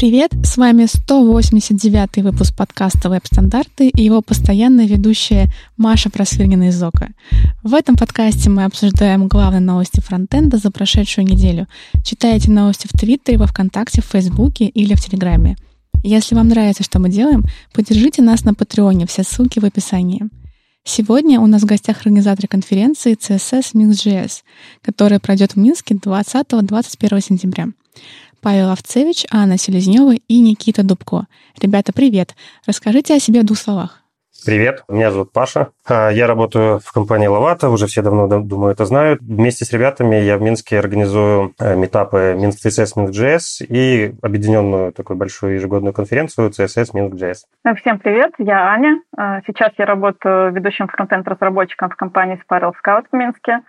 Привет, с вами 189 выпуск подкаста «Веб-стандарты» и его постоянная ведущая Маша Просвирнина из ОКО. В этом подкасте мы обсуждаем главные новости фронтенда за прошедшую неделю. Читайте новости в Твиттере, во Вконтакте, в Фейсбуке или в Телеграме. Если вам нравится, что мы делаем, поддержите нас на Патреоне, все ссылки в описании. Сегодня у нас в гостях организатор конференции CSS Minsk.js, которая пройдет в Минске 20-21 сентября. Павел Овцевич, Анна Селезнева и Никита Дубко. Ребята, привет! Расскажите о себе в двух словах. Привет, меня зовут Паша. А, я работаю в компании Лавата, уже все давно, думаю, это знают. Вместе с ребятами я в Минске организую э, метапы Минск CSS, Минск JS и объединенную такую большую ежегодную конференцию CSS, Минск JS. Всем привет, я Аня. А, сейчас я работаю ведущим фронтенд-разработчиком в компании Spiral Scout в Минске.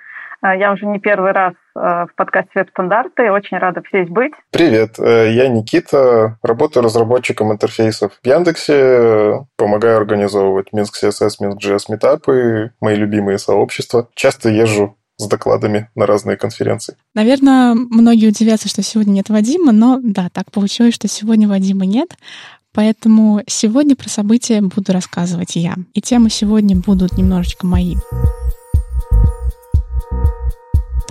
А, я уже не первый раз а, в подкасте «Веб-стандарты». Очень рада здесь быть. Привет, э, я Никита, работаю разработчиком интерфейсов в Яндексе, помогаю организовывать Минск CSS, Минск JS метапы, мои любимые сообщества. Часто езжу с докладами на разные конференции. Наверное, многие удивятся, что сегодня нет Вадима, но да, так получилось, что сегодня Вадима нет. Поэтому сегодня про события буду рассказывать я. И темы сегодня будут немножечко мои.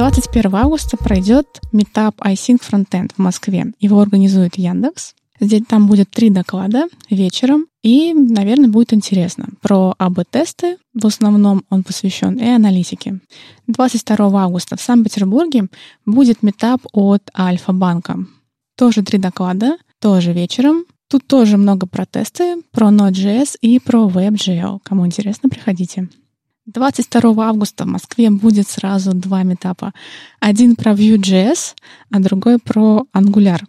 21 августа пройдет метап iSync Frontend в Москве. Его организует Яндекс. Здесь там будет три доклада вечером, и, наверное, будет интересно. Про АБ-тесты, в основном он посвящен и аналитике. 22 августа в Санкт-Петербурге будет метап от Альфа-банка. Тоже три доклада, тоже вечером. Тут тоже много про тесты, про Node.js и про WebGL. Кому интересно, приходите. 22 августа в Москве будет сразу два метапа. Один про Vue.js, а другой про Angular.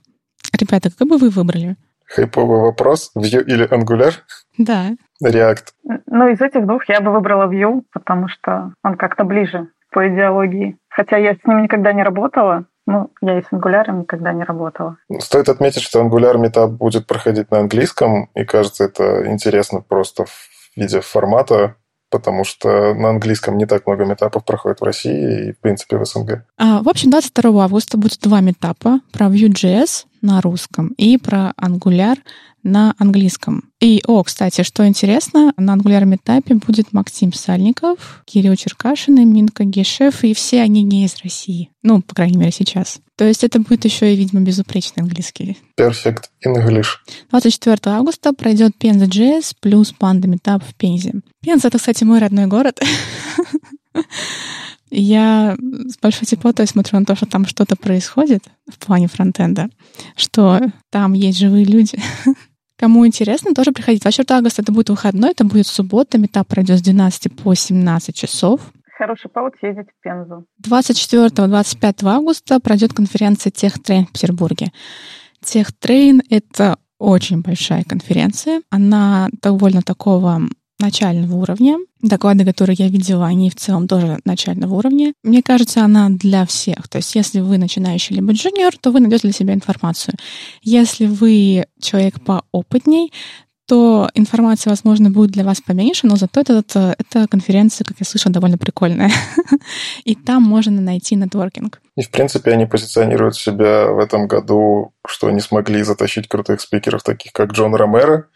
Ребята, как бы вы выбрали? Хайповый вопрос. Vue или Angular? Да. React. Ну, из этих двух я бы выбрала Vue, потому что он как-то ближе по идеологии. Хотя я с ним никогда не работала, ну, я и с Angular никогда не работала. Стоит отметить, что Angular метап будет проходить на английском, и кажется, это интересно просто в виде формата потому что на английском не так много метапов проходит в России и, в принципе, в СНГ. А, в общем, 22 августа будет два метапа про Vue.js на русском и про Angular на английском. И, о, кстати, что интересно, на Angular метапе будет Максим Сальников, Кирилл Черкашин и Минка Гешев, и все они не из России. Ну, по крайней мере, сейчас. То есть это будет еще и, видимо, безупречный английский. Perfect English. 24 августа пройдет Пенза JS плюс Панда Метап в Пензе. Пенза — это, кстати, мой родной город. Я с большой теплотой смотрю на то, что там что-то происходит в плане фронтенда, что там есть живые люди. Кому интересно, тоже приходите. 24 августа это будет выходной, это будет суббота, метап пройдет с 12 по 17 часов. Хороший повод съездить в Пензу. 24-25 августа пройдет конференция Техтрейн в Петербурге. Техтрейн — это очень большая конференция. Она довольно такого начального уровня. Доклады, которые я видела, они в целом тоже начального уровня. Мне кажется, она для всех. То есть, если вы начинающий либо джуниор, то вы найдете для себя информацию. Если вы человек поопытней, то информация, возможно, будет для вас поменьше, но зато это, эта конференция, как я слышала, довольно прикольная. И там можно найти нетворкинг. И, в принципе, они позиционируют себя в этом году, что они смогли затащить крутых спикеров, таких как Джон Ромеро.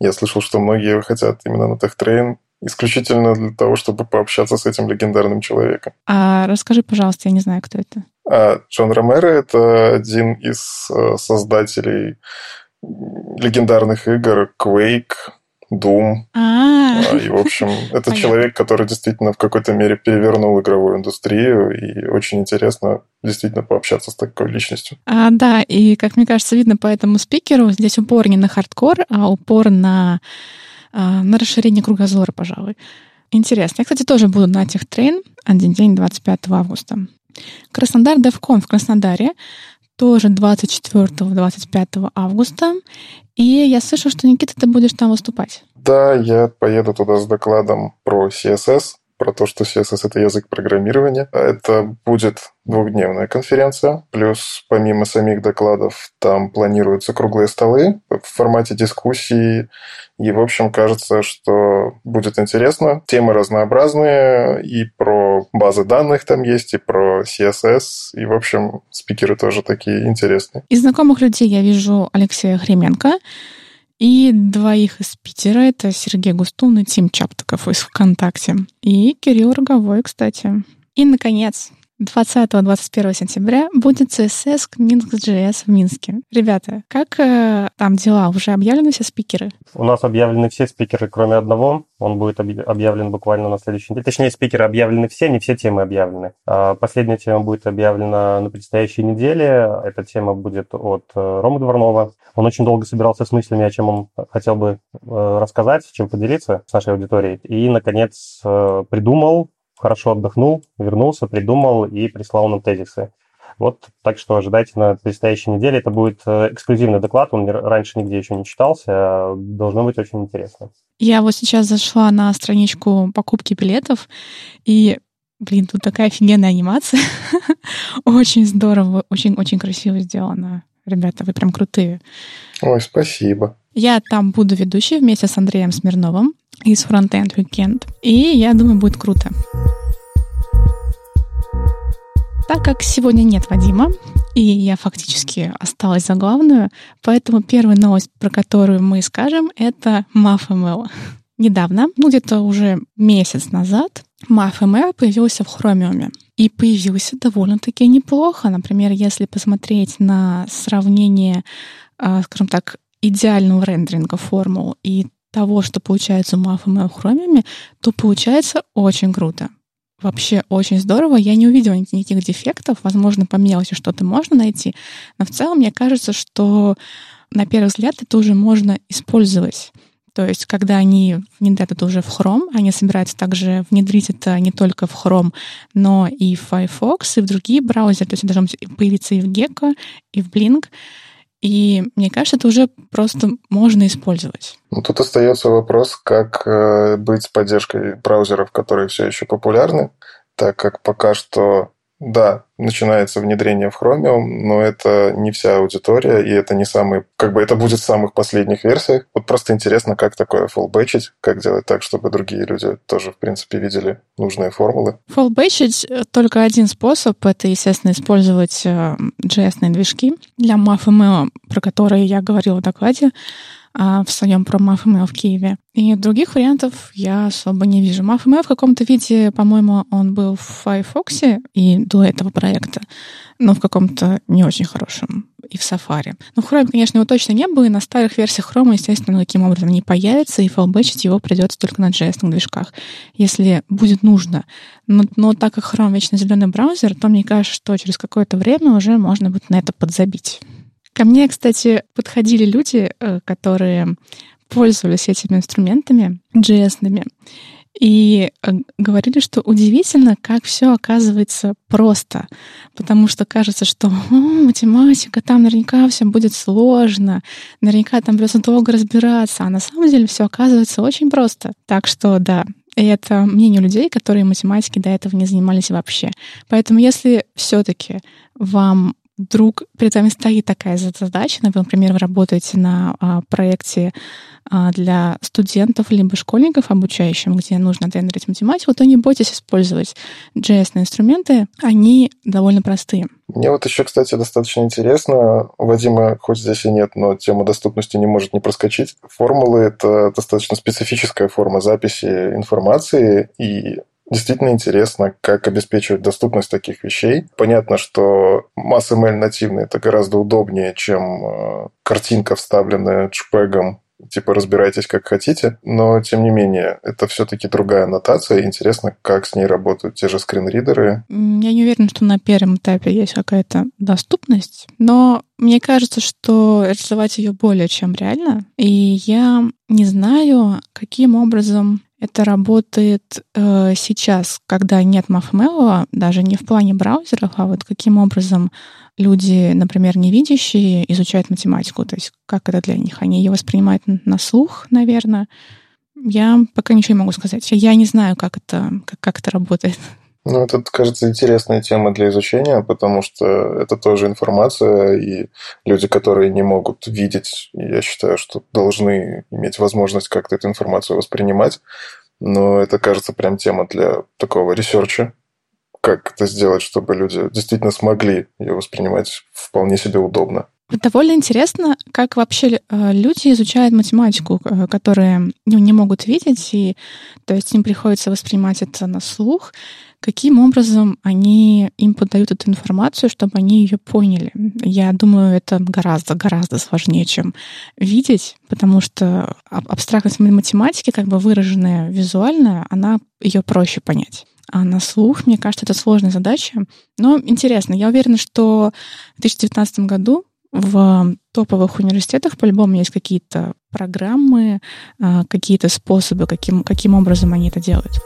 Я слышал, что многие хотят именно на TechTrain исключительно для того, чтобы пообщаться с этим легендарным человеком. А расскажи, пожалуйста, я не знаю, кто это. А Джон Ромеро — это один из э, создателей легендарных игр Quake, Doom. А, и, в общем, это человек, который действительно в какой-то мере перевернул игровую индустрию, и очень интересно действительно пообщаться с такой личностью. А, да, и, как мне кажется, видно по этому спикеру, здесь упор не на хардкор, а упор на, а, на расширение кругозора, пожалуй. Интересно. Я, кстати, тоже буду на техтрейн один день 25 августа. Краснодар DevCon в Краснодаре тоже 24-25 августа. И я слышу, что, Никита, ты будешь там выступать. Да, я поеду туда с докладом про CSS, про то, что CSS — это язык программирования. Это будет двухдневная конференция, плюс помимо самих докладов там планируются круглые столы в формате дискуссии, и, в общем, кажется, что будет интересно. Темы разнообразные, и про базы данных там есть, и про CSS, и, в общем, спикеры тоже такие интересные. Из знакомых людей я вижу Алексея Хременко, и двоих из Питера. Это Сергей Густун и Тим Чаптаков из ВКонтакте. И Кирилл Роговой, кстати. И, наконец, 20-21 сентября будет CSS Minsk.js в Минске. Ребята, как э, там дела? Уже объявлены все спикеры? У нас объявлены все спикеры, кроме одного. Он будет объявлен буквально на следующей неделе. Точнее, спикеры объявлены все, не все темы объявлены. А последняя тема будет объявлена на предстоящей неделе. Эта тема будет от э, Ромы Дворнова. Он очень долго собирался с мыслями, о чем он хотел бы э, рассказать, чем поделиться с нашей аудиторией. И, наконец, э, придумал хорошо отдохнул, вернулся, придумал и прислал нам тезисы. Вот, так что ожидайте на предстоящей неделе. Это будет э, эксклюзивный доклад, он раньше нигде еще не читался, а должно быть очень интересно. Я вот сейчас зашла на страничку покупки билетов, и, блин, тут такая офигенная анимация. очень здорово, очень-очень красиво сделано. Ребята, вы прям крутые. Ой, спасибо. Я там буду ведущей вместе с Андреем Смирновым из Frontend Weekend. И я думаю, будет круто. Так как сегодня нет Вадима, и я фактически осталась за главную, поэтому первая новость, про которую мы скажем, это MAF.ML. Недавно, ну где-то уже месяц назад, MAF.ML появился в Chromium. И появился довольно-таки неплохо. Например, если посмотреть на сравнение, а, скажем так, идеального рендеринга формул и того, что получается у MAF.ML в Chromium, то получается очень круто вообще очень здорово. Я не увидела никаких дефектов. Возможно, по мелочи что-то можно найти. Но в целом, мне кажется, что на первый взгляд это уже можно использовать. То есть, когда они внедрят это уже в Chrome, они собираются также внедрить это не только в Chrome, но и в Firefox, и в другие браузеры. То есть, это должно появиться и в Gecko, и в Blink. И мне кажется, это уже просто можно использовать. Ну, тут остается вопрос, как э, быть с поддержкой браузеров, которые все еще популярны, так как пока что да, начинается внедрение в Chromium, но это не вся аудитория, и это не самый, как бы это будет в самых последних версиях. Вот просто интересно, как такое фоллбэчить, как делать так, чтобы другие люди тоже, в принципе, видели нужные формулы. Фоллбэчить только один способ, это, естественно, использовать JS-ные э, для MAF про которые я говорила в докладе. А, в своем про MAF.ML в Киеве. И других вариантов я особо не вижу. MAF.ML в каком-то виде, по-моему, он был в Firefox и до этого проекта, но в каком-то не очень хорошем и в Safari. Но в Chrome, конечно, его точно не было, и на старых версиях Chrome, естественно, таким образом не появится, и фалбэчить его придется только на JS движках, если будет нужно. Но, но так как Chrome вечно зеленый браузер, то мне кажется, что через какое-то время уже можно будет на это подзабить. Ко мне, кстати, подходили люди, э, которые пользовались этими инструментами JS-ными, и э, говорили, что удивительно, как все оказывается просто. Потому что кажется, что О, математика, там наверняка все будет сложно, наверняка там придется долго разбираться, а на самом деле все оказывается очень просто. Так что да, и это мнение людей, которые математикой до этого не занимались вообще. Поэтому если все-таки вам вдруг перед вами стоит такая задача, например, вы работаете на а, проекте а, для студентов либо школьников обучающим, где нужно тренировать математику, то не бойтесь использовать JS инструменты, они довольно простые. Мне вот еще, кстати, достаточно интересно, Вадима, хоть здесь и нет, но тема доступности не может не проскочить. Формулы — это достаточно специфическая форма записи информации, и Действительно интересно, как обеспечивать доступность таких вещей. Понятно, что MassML нативный это гораздо удобнее, чем э, картинка, вставленная JPEG типа разбирайтесь как хотите, но тем не менее, это все-таки другая аннотация. Интересно, как с ней работают те же скринридеры. Я не уверена, что на первом этапе есть какая-то доступность, но мне кажется, что реализовать ее более чем реально. И я не знаю, каким образом это работает э, сейчас, когда нет MAFML, даже не в плане браузеров, а вот каким образом люди, например, невидящие, изучают математику, то есть как это для них? Они ее воспринимают на слух, наверное. Я пока ничего не могу сказать. Я не знаю, как это, как, как это работает. Ну, это, кажется, интересная тема для изучения, потому что это тоже информация, и люди, которые не могут видеть, я считаю, что должны иметь возможность как-то эту информацию воспринимать. Но это, кажется, прям тема для такого research а, как это сделать, чтобы люди действительно смогли ее воспринимать вполне себе удобно. Довольно интересно, как вообще э, люди изучают математику, э, которые ну, не могут видеть, и то есть им приходится воспринимать это на слух. Каким образом они им подают эту информацию, чтобы они ее поняли? Я думаю, это гораздо-гораздо сложнее, чем видеть, потому что абстрактность математики, как бы выраженная визуально, она ее проще понять. А на слух, мне кажется, это сложная задача. Но интересно, я уверена, что в 2019 году в топовых университетах по-любому есть какие-то программы, а, какие-то способы, каким, каким образом они это делают.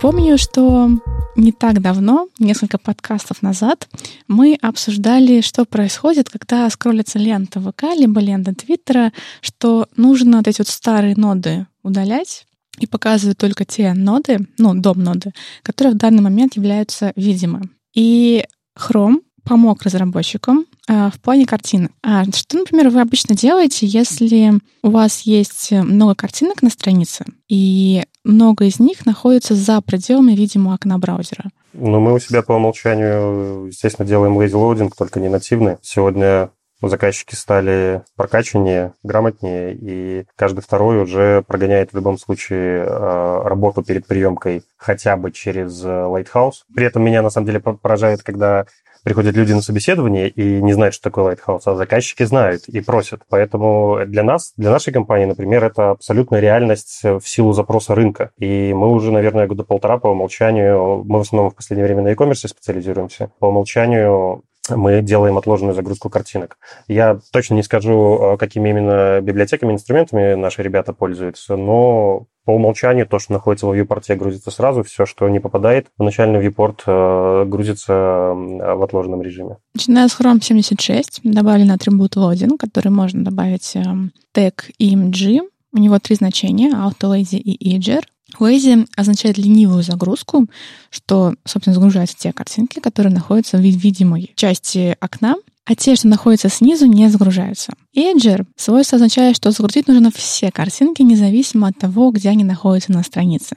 Помню, что не так давно, несколько подкастов назад, мы обсуждали, что происходит, когда скроллится лента ВК, либо лента Твиттера, что нужно вот эти вот старые ноды удалять, и показывают только те ноды, ну, дом-ноды, которые в данный момент являются видимы. И Chrome помог разработчикам э, в плане картинок. А что, например, вы обычно делаете, если у вас есть много картинок на странице, и много из них находится за пределами видимого окна браузера? Ну, мы у себя по умолчанию, естественно, делаем loading, только не нативный. Сегодня заказчики стали прокачаннее, грамотнее, и каждый второй уже прогоняет в любом случае э, работу перед приемкой хотя бы через э, Lighthouse. При этом меня на самом деле поражает, когда приходят люди на собеседование и не знают, что такое Lighthouse, а заказчики знают и просят. Поэтому для нас, для нашей компании, например, это абсолютная реальность в силу запроса рынка. И мы уже, наверное, года полтора по умолчанию, мы в основном в последнее время на e-commerce специализируемся, по умолчанию мы делаем отложенную загрузку картинок. Я точно не скажу, какими именно библиотеками, инструментами наши ребята пользуются, но по умолчанию то, что находится в viewport, грузится сразу, все, что не попадает в начальный viewport, э, грузится в отложенном режиме. Начиная с Chrome 76 добавлен атрибут loading, который можно добавить эм, тег img. У него три значения — auto, lazy и eager. Lazy означает ленивую загрузку, что, собственно, загружаются те картинки, которые находятся в видимой части окна, а те, что находятся снизу, не загружаются. Edger свойство означает, что загрузить нужно все картинки, независимо от того, где они находятся на странице.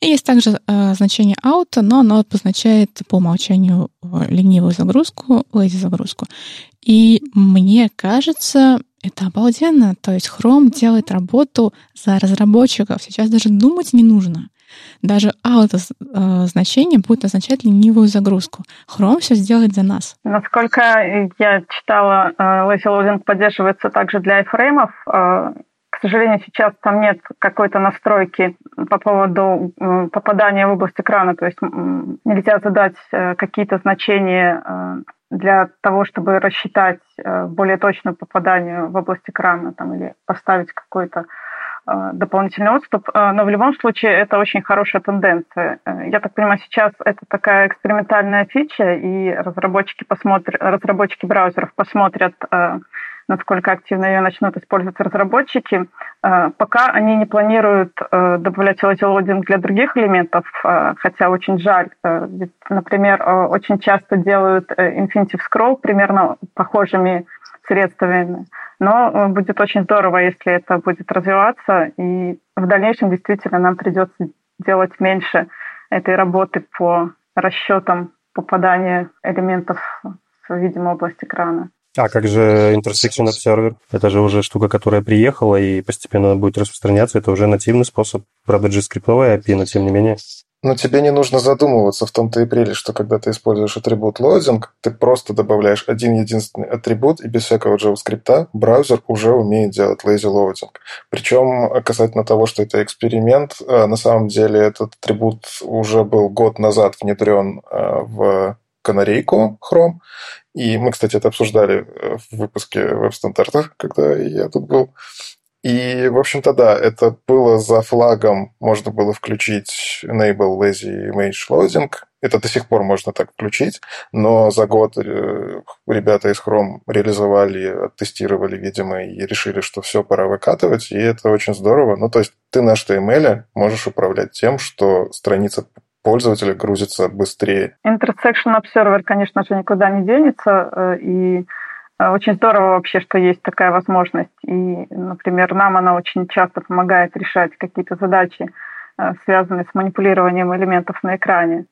И есть также э, значение auto, но оно обозначает по умолчанию э, ленивую загрузку, lazy загрузку. И мне кажется, это обалденно. То есть Chrome делает работу за разработчиков. Сейчас даже думать не нужно. Даже auto э, значение будет означать ленивую загрузку. Chrome все сделает за нас. Насколько я читала, э, lazy loading поддерживается также для iframe. Э, к сожалению, сейчас там нет какой-то настройки по поводу попадания в область экрана. То есть нельзя задать какие-то значения для того, чтобы рассчитать более точное попадание в область экрана там, или поставить какой-то Э, дополнительный отступ, э, но в любом случае это очень хорошая тенденция. Э, я так понимаю, сейчас это такая экспериментальная фича, и разработчики, посмотрят, разработчики браузеров посмотрят, насколько активно ее начнут использовать разработчики. Пока они не планируют добавлять лодинг для других элементов, хотя очень жаль. Ведь, например, очень часто делают Infinitive Scroll примерно похожими средствами. Но э, будет очень здорово, если это будет развиваться, и в дальнейшем действительно нам придется делать меньше этой работы по расчетам попадания элементов в видимую область экрана. А как же Intersection Observer? Это же уже штука, которая приехала и постепенно будет распространяться. Это уже нативный способ. Правда, JavaScript API, но тем не менее. Но тебе не нужно задумываться в том-то и прелесть, что когда ты используешь атрибут loading, ты просто добавляешь один единственный атрибут, и без всякого JavaScript браузер уже умеет делать lazy loading. Причем касательно того, что это эксперимент, э, на самом деле этот атрибут уже был год назад внедрен э, в канарейку Chrome. И мы, кстати, это обсуждали э, в выпуске веб-стандартов, когда я тут был. И, в общем-то, да, это было за флагом, можно было включить Enable Lazy Image Loading. Это до сих пор можно так включить, но за год э, ребята из Chrome реализовали, тестировали, видимо, и решили, что все, пора выкатывать, и это очень здорово. Ну, то есть ты на HTML можешь управлять тем, что страница пользователя грузится быстрее. Intersection Observer, конечно же, никуда не денется, э, и э, очень здорово вообще, что есть такая возможность. И, например, нам она очень часто помогает решать какие-то задачи, э, связанные с манипулированием элементов на экране.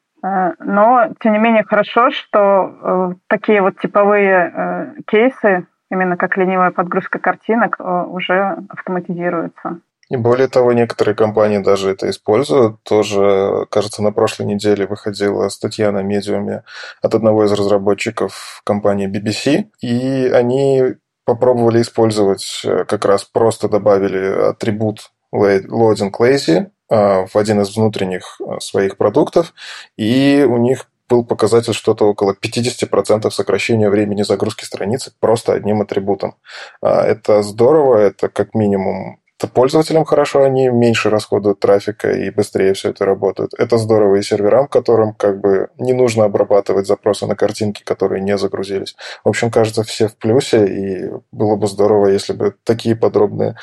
Но, тем не менее, хорошо, что такие вот типовые кейсы, именно как ленивая подгрузка картинок, уже автоматизируются. И более того, некоторые компании даже это используют. Тоже, кажется, на прошлой неделе выходила статья на медиуме от одного из разработчиков компании BBC, и они попробовали использовать, э, как раз просто добавили атрибут loading lazy а, в один из внутренних э, своих продуктов, и у них был показатель что-то около 50% сокращения времени загрузки страницы просто одним атрибутом. Это здорово, это как минимум пользователям хорошо, они меньше расходуют трафика и быстрее все это работает. Это здорово и серверам, которым как бы не нужно обрабатывать запросы на картинки, которые не загрузились. В общем, кажется, все в плюсе, и было бы здорово, если бы такие подробные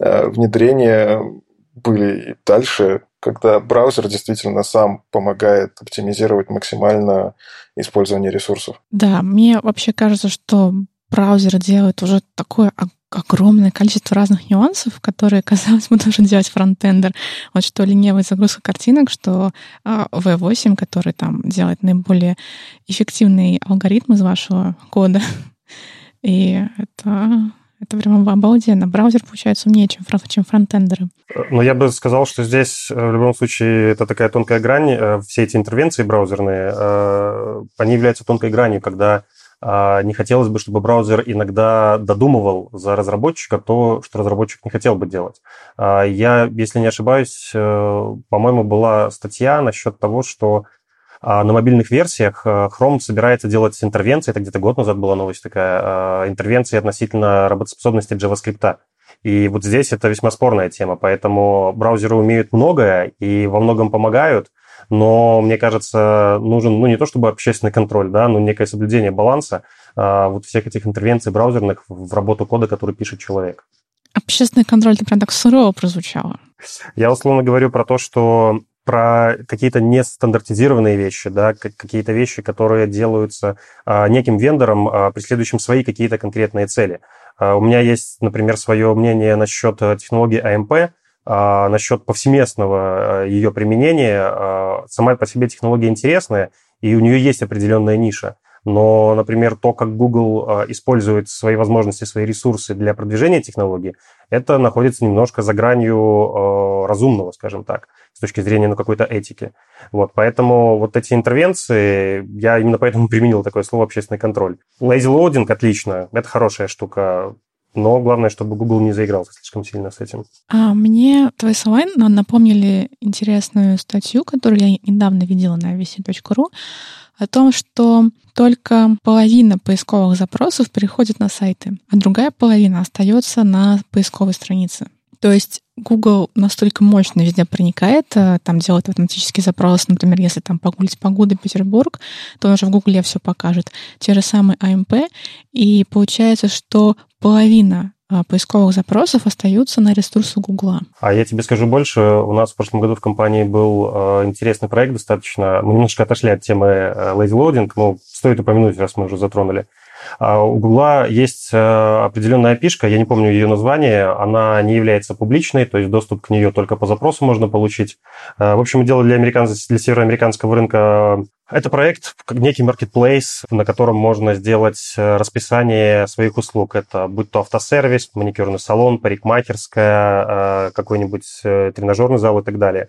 э, внедрения были и дальше, когда браузер действительно сам помогает оптимизировать максимально использование ресурсов. Да, мне вообще кажется, что браузер делает уже такое огромное количество разных нюансов, которые, казалось бы, должен делать фронтендер. Вот что ленивая загрузка картинок, что а, V8, который там делает наиболее эффективный алгоритм из вашего кода. И это это прямо обалденно. Браузер получается умнее, чем, чем фронтендеры. Но я бы сказал, что здесь э, в любом случае это такая тонкая грань. Э, все эти интервенции браузерные, э, они являются тонкой гранью, когда не хотелось бы, чтобы браузер иногда додумывал за разработчика то, что разработчик не хотел бы делать. А, я, если не ошибаюсь, э, по-моему, была статья насчет того, что а, на мобильных версиях э, Chrome собирается делать интервенции, это где-то год назад была новость такая, интервенции относительно работоспособности JavaScript. И вот здесь это весьма спорная тема, поэтому браузеры умеют многое и во многом помогают, но, мне кажется, нужен, ну, не то чтобы общественный контроль, да, но некое соблюдение баланса а, вот всех этих интервенций браузерных в работу кода, который пишет человек. Общественный контроль, это прям так сурово прозвучало. Я условно говорю про то, что про какие-то нестандартизированные вещи, да, какие-то вещи, которые делаются а, неким вендором, а, преследующим свои какие-то конкретные цели. А, у меня есть, например, свое мнение насчет технологии AMP, а, насчет повсеместного э, ее применения. А, сама по себе технология интересная, и у нее есть определенная ниша. Но, например, то, как Google а, использует свои возможности, свои ресурсы для продвижения технологии, это находится немножко за гранью разумного, скажем так, с точки зрения ну, какой-то этики. Вот, поэтому вот эти интервенции, я именно поэтому применил такое слово «общественный контроль». Lazy loading отлично, это хорошая штука. Но главное, чтобы Google не заигрался слишком сильно с этим. А мне твои слова напомнили интересную статью, которую я недавно видела на vc.ru, о том, что только половина поисковых запросов переходит на сайты, а другая половина остается на поисковой странице. То есть Google настолько мощно везде проникает, э, там делает автоматический запрос, например, если там погуглить погода Петербург, то он уже в Гугле все покажет. Те же самые AMP, а и получается, что половина э, поисковых запросов остаются на ресурсе Гугла. А я тебе скажу больше. У нас в прошлом году в компании был э, интересный проект достаточно. Мы немножко отошли от темы lazy loading, но стоит упомянуть, раз мы уже затронули. А у Гугла есть э, определенная опишка, я не помню ее название, она не является публичной, то есть доступ к нее только по запросу можно получить. Э, в общем, дело для, американцев, для североамериканского рынка это проект, некий marketplace, на котором можно сделать э, расписание своих услуг. Это будь то автосервис, маникюрный салон, парикмахерская, какой-нибудь тренажерный зал и так далее.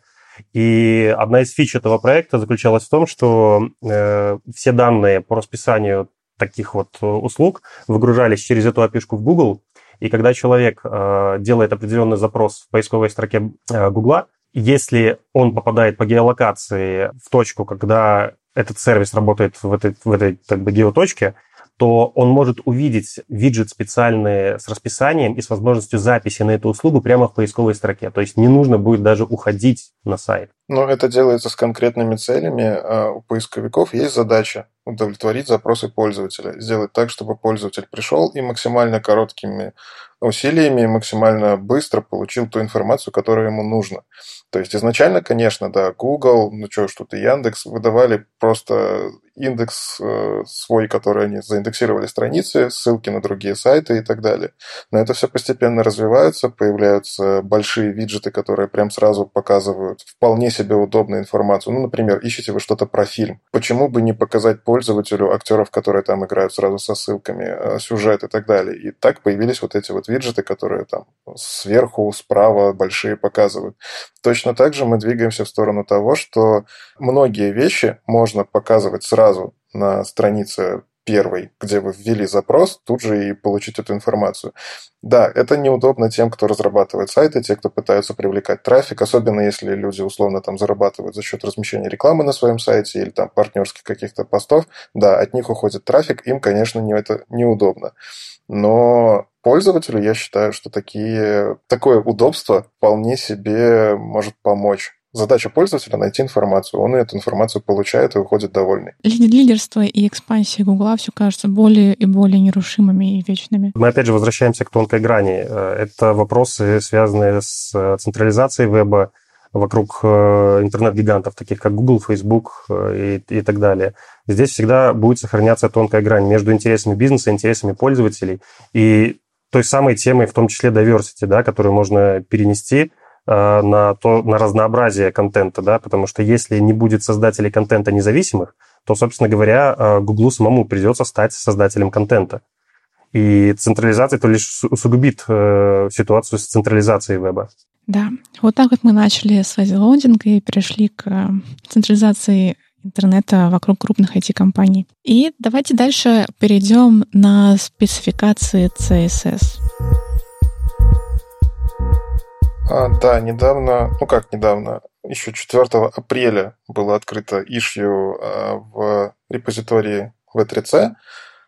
И одна из фич этого проекта заключалась в том, что все данные по расписанию таких вот э, услуг выгружались через эту опишку в Google, и когда человек э, делает определенный запрос в поисковой строке э, Google, если он попадает по геолокации в точку, когда этот сервис работает в этой, в этой как бы, геоточке, что он может увидеть виджет специальный с расписанием и с возможностью записи на эту услугу прямо в поисковой строке. То есть не нужно будет даже уходить на сайт. Но это делается с конкретными целями. А у поисковиков есть задача удовлетворить запросы пользователя, сделать так, чтобы пользователь пришел и максимально короткими усилиями максимально быстро получил ту информацию, которая ему нужна. То есть изначально, конечно, да, Google, ну что, что-то Яндекс выдавали просто индекс э, свой, который они заиндексировали страницы, ссылки на другие сайты и так далее. Но это все постепенно развивается, появляются большие виджеты, которые прям сразу показывают вполне себе удобную информацию. Ну, например, ищете вы что-то про фильм. Почему бы не показать пользователю актеров, которые там играют сразу со ссылками, э, сюжет и так далее. И так появились вот эти вот виджеты, которые там сверху, справа большие показывают. Точно так же мы двигаемся в сторону того, что многие вещи можно показывать сразу на странице первой, где вы ввели запрос, тут же и получить эту информацию. Да, это неудобно тем, кто разрабатывает сайты, те, кто пытаются привлекать трафик, особенно если люди условно там зарабатывают за счет размещения рекламы на своем сайте или там партнерских каких-то постов. Да, от них уходит трафик, им, конечно, не, это неудобно. Но пользователю я считаю, что такие, такое удобство вполне себе может помочь Задача пользователя – найти информацию. Он эту информацию получает и уходит довольный. Лидерство и экспансия Гугла все кажутся более и более нерушимыми и вечными. Мы опять же возвращаемся к тонкой грани. Э, это вопросы, связанные с э, централизацией веба вокруг э, интернет-гигантов, таких как Google, Facebook и, и так далее. Здесь всегда будет сохраняться тонкая грань между интересами бизнеса и интересами пользователей и той самой темой, в том числе diversity, да, которую можно перенести – на, то, на разнообразие контента, да, потому что если не будет создателей контента независимых, то, собственно говоря, Гуглу самому придется стать создателем контента. И централизация то лишь усугубит э, ситуацию с централизацией веба. Да, вот так вот мы начали с лоудинга и перешли к э, централизации интернета вокруг крупных IT-компаний. И давайте дальше перейдем на спецификации CSS. А, да, недавно, ну как недавно, еще 4 апреля было открыто ишью а, в репозитории V3C.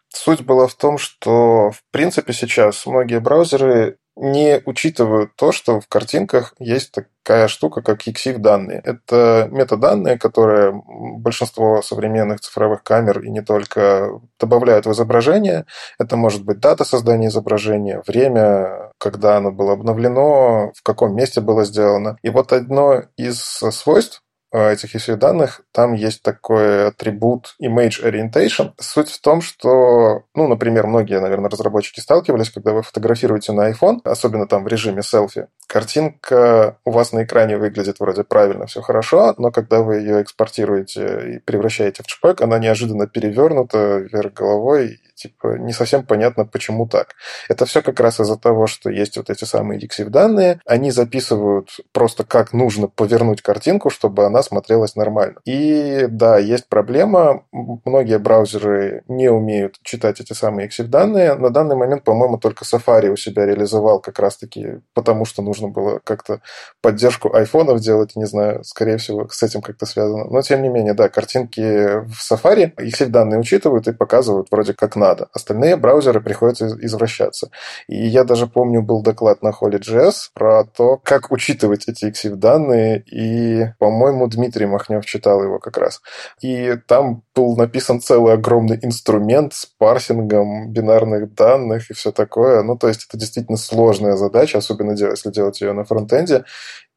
Суть была в том, что в принципе сейчас многие браузеры не учитывают то, что в картинках есть такая штука, как EXIF данные. Это метаданные, которые большинство современных цифровых камер и не только добавляют в изображение. Это может быть дата создания изображения, время, когда оно было обновлено, в каком месте было сделано. И вот одно из свойств этих ECU данных, там есть такой атрибут image orientation. Суть в том, что, ну, например, многие, наверное, разработчики сталкивались, когда вы фотографируете на iPhone, особенно там в режиме селфи, картинка у вас на экране выглядит вроде правильно, все хорошо, но когда вы ее экспортируете и превращаете в JPEG, она неожиданно перевернута вверх головой, типа не совсем понятно, почему так. Это все как раз из-за того, что есть вот эти самые EXIF данные, они записывают просто как нужно повернуть картинку, чтобы она смотрелась нормально. И да, есть проблема, многие браузеры не умеют читать эти самые EXIF данные. На данный момент, по-моему, только Safari у себя реализовал как раз-таки потому, что нужно было как-то поддержку айфонов делать, не знаю, скорее всего, с этим как-то связано. Но, тем не менее, да, картинки в Safari, EXIF данные учитывают и показывают вроде как надо надо. Остальные браузеры приходится извращаться. И я даже помню, был доклад на Holy.js про то, как учитывать эти EXIF данные, и, по-моему, Дмитрий Махнев читал его как раз. И там был написан целый огромный инструмент с парсингом бинарных данных и все такое. Ну, то есть это действительно сложная задача, особенно если делать ее на фронтенде.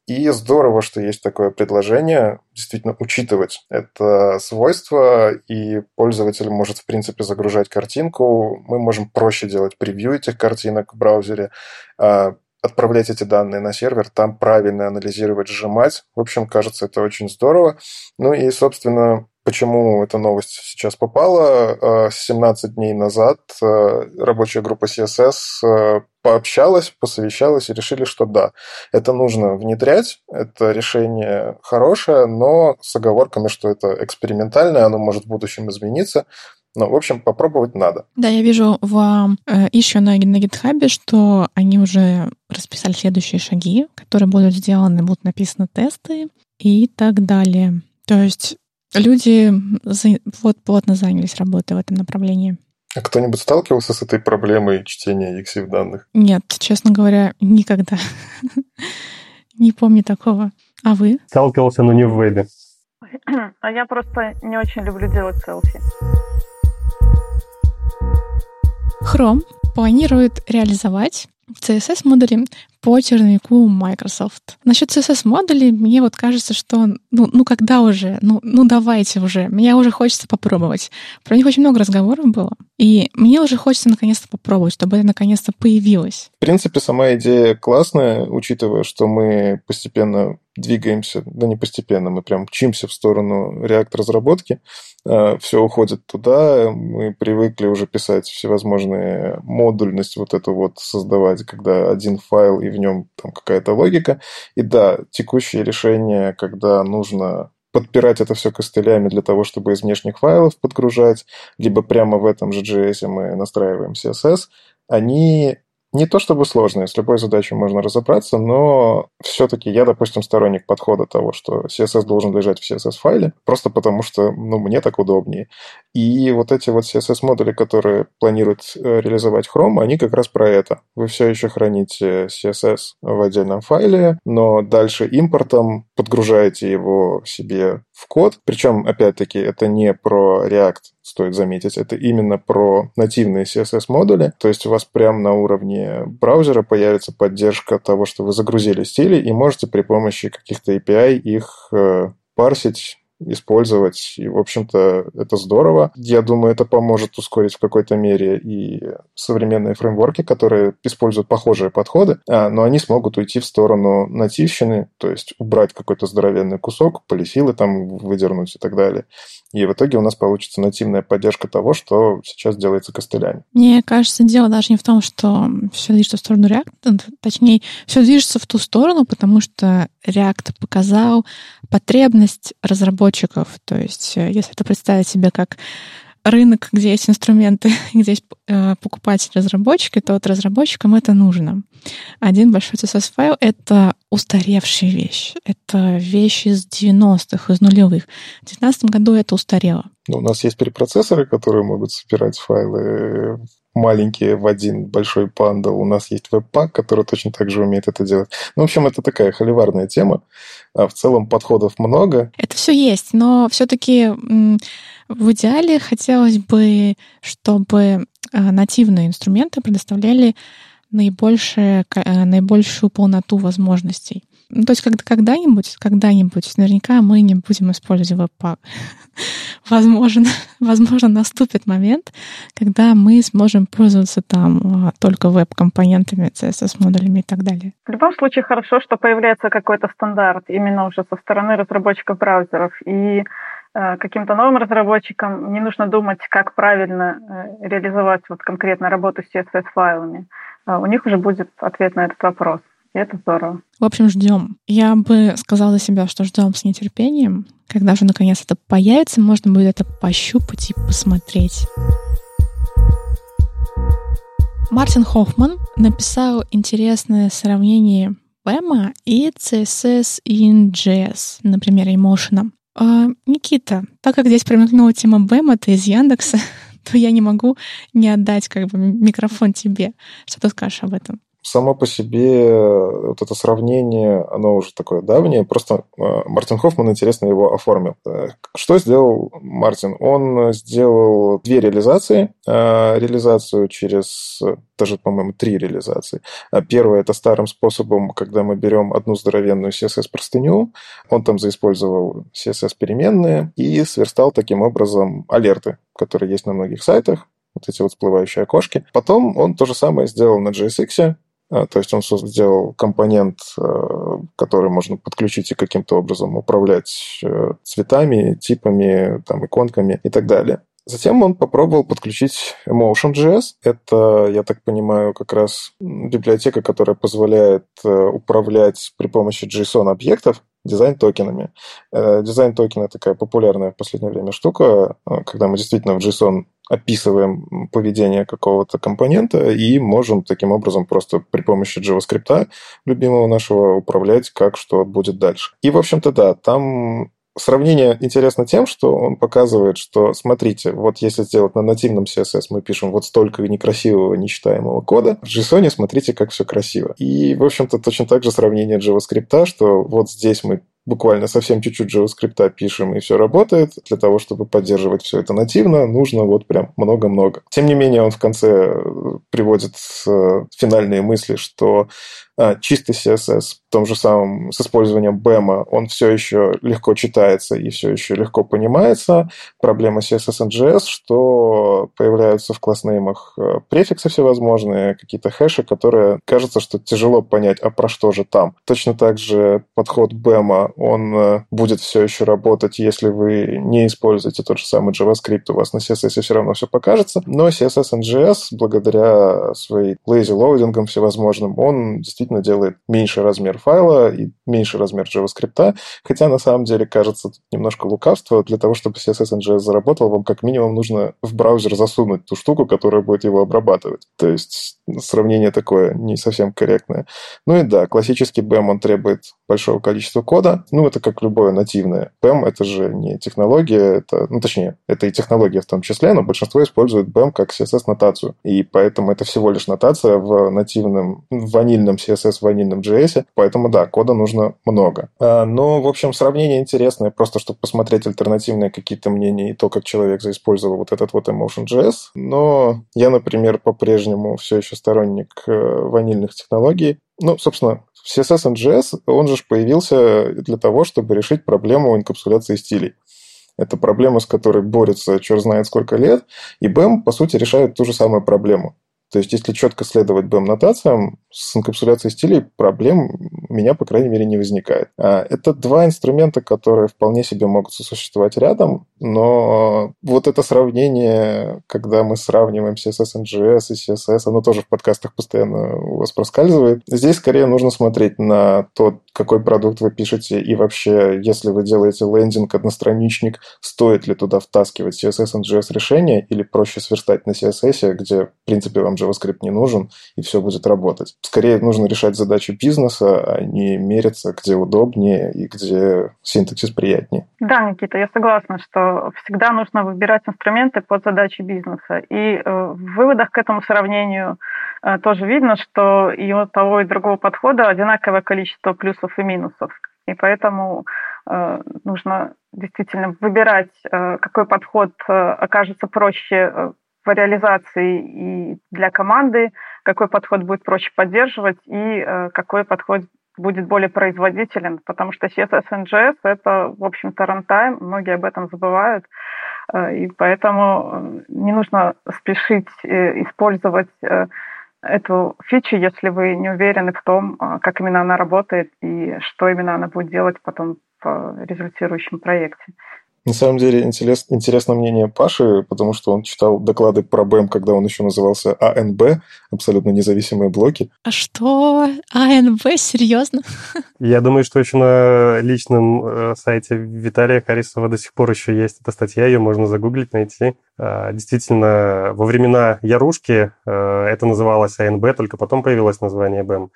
И здорово, что есть такое предложение, действительно учитывать это свойство, и пользователь может, в принципе, загружать картинку. Мы можем проще делать превью этих картинок в браузере, а, отправлять эти данные на сервер, там правильно анализировать, сжимать. В общем, кажется, это очень здорово. Ну и, собственно, Почему эта новость сейчас попала? 17 э, дней назад э, рабочая группа CSS э, пообщалась, посовещалась и решили, что да, это нужно внедрять, это решение хорошее, но с оговорками, что это экспериментальное, оно может в будущем измениться. Но, в общем, попробовать надо. Да, я вижу в еще на, на GitHub, что они уже расписали следующие шаги, которые будут сделаны, будут написаны тесты и так далее. То есть Люди вот плотно занялись работой в этом направлении. А кто-нибудь сталкивался с этой проблемой чтения EXIF данных? Нет, честно говоря, никогда. Не помню такого. А вы? Сталкивался, но не в вебе. А я просто не очень люблю делать селфи. Chrome планирует реализовать CSS-модули по черновику Microsoft. Насчет CSS-модулей мне вот кажется, что ну, ну когда уже? Ну, ну давайте уже. Меня уже хочется попробовать. Про них очень много разговоров было. И мне уже хочется наконец-то попробовать, чтобы это наконец-то появилось. В принципе, сама идея классная, учитывая, что мы постепенно двигаемся, да не постепенно, мы прям чимся в сторону реактор-разработки, а, все уходит туда, мы привыкли уже писать всевозможные модульность вот эту вот создавать, когда один файл и в нем там какая-то логика. И да, текущее решение, когда нужно подпирать это все костылями для того, чтобы из внешних файлов подгружать, либо прямо в этом же JS мы настраиваем CSS, они не то чтобы сложные, с любой задачей можно разобраться, но все-таки я, допустим, сторонник подхода того, что CSS должен лежать в CSS-файле, просто потому что, ну, мне так удобнее. И вот эти вот CSS-модули, которые планирует э, реализовать Chrome, они как раз про это. Вы все еще храните CSS в отдельном файле, но дальше импортом подгружаете его себе в код. Причем, опять-таки, это не про React, стоит заметить. Это именно про нативные CSS-модули. То есть у вас прямо на уровне браузера появится поддержка того, что вы загрузили стили, и можете при помощи каких-то API их э, парсить использовать. И, в общем-то, это здорово. Я думаю, это поможет ускорить в какой-то мере и современные фреймворки, которые используют похожие подходы, а, но они смогут уйти в сторону нативщины, то есть убрать какой-то здоровенный кусок, полифилы там выдернуть и так далее. И в итоге у нас получится нативная поддержка того, что сейчас делается костылями. Мне кажется, дело даже не в том, что все движется в сторону React, точнее, все движется в ту сторону, потому что React показал потребность разработчиков. То есть, э, если это представить себе как рынок, где есть инструменты, где есть э, покупатель разработчики, то вот разработчикам это нужно. Один большой CSS-файл — это устаревшая вещь. Это вещь из 90-х, из нулевых. В 2019 году это устарело. Ну, у нас есть препроцессоры, которые могут собирать файлы маленькие в один большой пандл. У нас есть веб-пак, который точно так же умеет это делать. Ну, в общем, это такая холиварная тема. А в целом подходов много. Это все есть, но все-таки в идеале хотелось бы, чтобы а, нативные инструменты предоставляли наибольшее, э, наибольшую полноту возможностей. Ну, то есть когда, когда-нибудь, когда-нибудь, наверняка мы не будем использовать веб-пак. возможно, возможно, наступит момент, когда мы сможем пользоваться там а, только веб-компонентами, CSS-модулями и так далее. В любом случае хорошо, что появляется какой-то стандарт именно уже со стороны разработчиков браузеров. И э, каким-то новым разработчикам не нужно думать, как правильно э, реализовать вот конкретно работу с CSS-файлами. Э, у них уже будет ответ на этот вопрос. И это здорово. В общем, ждем. Я бы сказала за себя, что ждем с нетерпением. Когда же наконец это появится, можно будет это пощупать и посмотреть. Мартин Хоффман написал интересное сравнение BEM и CSS in JS, например, Emotion. А, Никита, так как здесь промелькнула тема BEM, ты из Яндекса, то я не могу не отдать как бы микрофон тебе. Что ты скажешь об этом? Само по себе э, вот это сравнение, оно уже такое давнее, просто э, Мартин Хоффман интересно его оформил. Э, что сделал Мартин? Он сделал две реализации. Реализацию через даже, по-моему, три реализации. Первая – это старым способом, когда мы берем одну здоровенную CSS-простыню, он там заиспользовал CSS-переменные и сверстал таким образом алерты, которые есть на многих сайтах, вот эти вот всплывающие окошки. Потом он то же самое сделал на JSX, то есть он сделал компонент, э, который можно подключить и каким-то образом управлять э, цветами, типами, там, иконками и так далее. Затем он попробовал подключить Emotion.js. Это, я так понимаю, как раз библиотека, которая позволяет э, управлять при помощи JSON-объектов дизайн-токенами. Дизайн-токены такая популярная в последнее время штука, когда мы действительно в JSON описываем поведение какого-то компонента и можем таким образом просто при помощи JavaScript, любимого нашего, управлять, как что будет дальше. И, в общем-то, да, там сравнение интересно тем, что он показывает, что, смотрите, вот если сделать на нативном CSS, мы пишем вот столько некрасивого, нечитаемого кода, в JSON смотрите, как все красиво. И, в общем-то, точно так же сравнение JavaScript, что вот здесь мы буквально совсем чуть-чуть JavaScript пишем, и все работает. Для того, чтобы поддерживать все это нативно, нужно вот прям много-много. Тем не менее, он в конце э, приводит э, финальные мысли, что чистый CSS в том же самом с использованием BEM, он все еще легко читается и все еще легко понимается. Проблема CSS NGS, что появляются в класснеймах э, префиксы всевозможные, какие-то хэши, которые кажется, что тяжело понять, а про что же там. Точно так же подход BEM, он э, будет все еще работать, если вы не используете тот же самый JavaScript, у вас на CSS все равно все покажется. Но CSS NGS, благодаря своей lazy loading всевозможным, он действительно действительно делает меньше размер файла и меньше размер JavaScript, хотя на самом деле кажется немножко лукавство. Для того, чтобы CSS NGS заработал, вам как минимум нужно в браузер засунуть ту штуку, которая будет его обрабатывать. То есть сравнение такое не совсем корректное. Ну и да, классический BEM, он требует большого количества кода. Ну, это как любое нативное. BEM — это же не технология, это, ну, точнее, это и технология в том числе, но большинство использует BEM как CSS-нотацию. И поэтому это всего лишь нотация в нативном, в ванильном CSS, в ванильном JS. Поэтому, да, кода нужно много. А, но, в общем, сравнение интересное, просто чтобы посмотреть альтернативные какие-то мнения и то, как человек заиспользовал вот этот вот Emotion.js. Но я, например, по-прежнему все еще сторонник э, ванильных технологий. Ну, собственно, CSS NGS, он же появился для того, чтобы решить проблему инкапсуляции стилей. Это проблема, с которой борется черт знает сколько лет, и BEM, по сути, решает ту же самую проблему. То есть, если четко следовать BEM-нотациям, с инкапсуляцией стилей проблем у меня, по крайней мере, не возникает. А, это два инструмента, которые вполне себе могут сосуществовать рядом, но вот это сравнение, когда мы сравниваем CSS NGS и CSS, оно тоже в подкастах постоянно у вас проскальзывает. Здесь скорее нужно смотреть на то, какой продукт вы пишете, и вообще, если вы делаете лендинг, одностраничник, стоит ли туда втаскивать CSS NGS решение, или проще сверстать на CSS, где, в принципе, вам JavaScript не нужен, и все будет работать. Скорее нужно решать задачи бизнеса, а не мериться, где удобнее и где синтаксис приятнее. Да, Никита, я согласна, что всегда нужно выбирать инструменты под задачи бизнеса. И э, в выводах к этому сравнению э, тоже видно, что и у того, и другого подхода одинаковое количество плюсов и минусов. И поэтому э, нужно действительно выбирать, какой подход окажется проще по реализации и для команды, какой подход будет проще поддерживать и э, какой подход будет более производителен, потому что CSS NGS — это, в общем-то, рантайм, многие об этом забывают, э, и поэтому э, не нужно спешить использовать эту фичу, если вы не уверены в том, как именно она работает и что именно она будет делать потом в результирующем проекте. На самом деле интерес, интересно мнение Паши, потому что он читал доклады про БЭМ, когда он еще назывался АНБ, абсолютно независимые блоки. А что? АНБ? Серьезно? Я думаю, что еще на личном э, сайте Виталия Харисова до сих пор еще есть эта статья, ее можно загуглить, найти. А, действительно, во времена Ярушки э, это называлось АНБ, только потом появилось название БЭМ.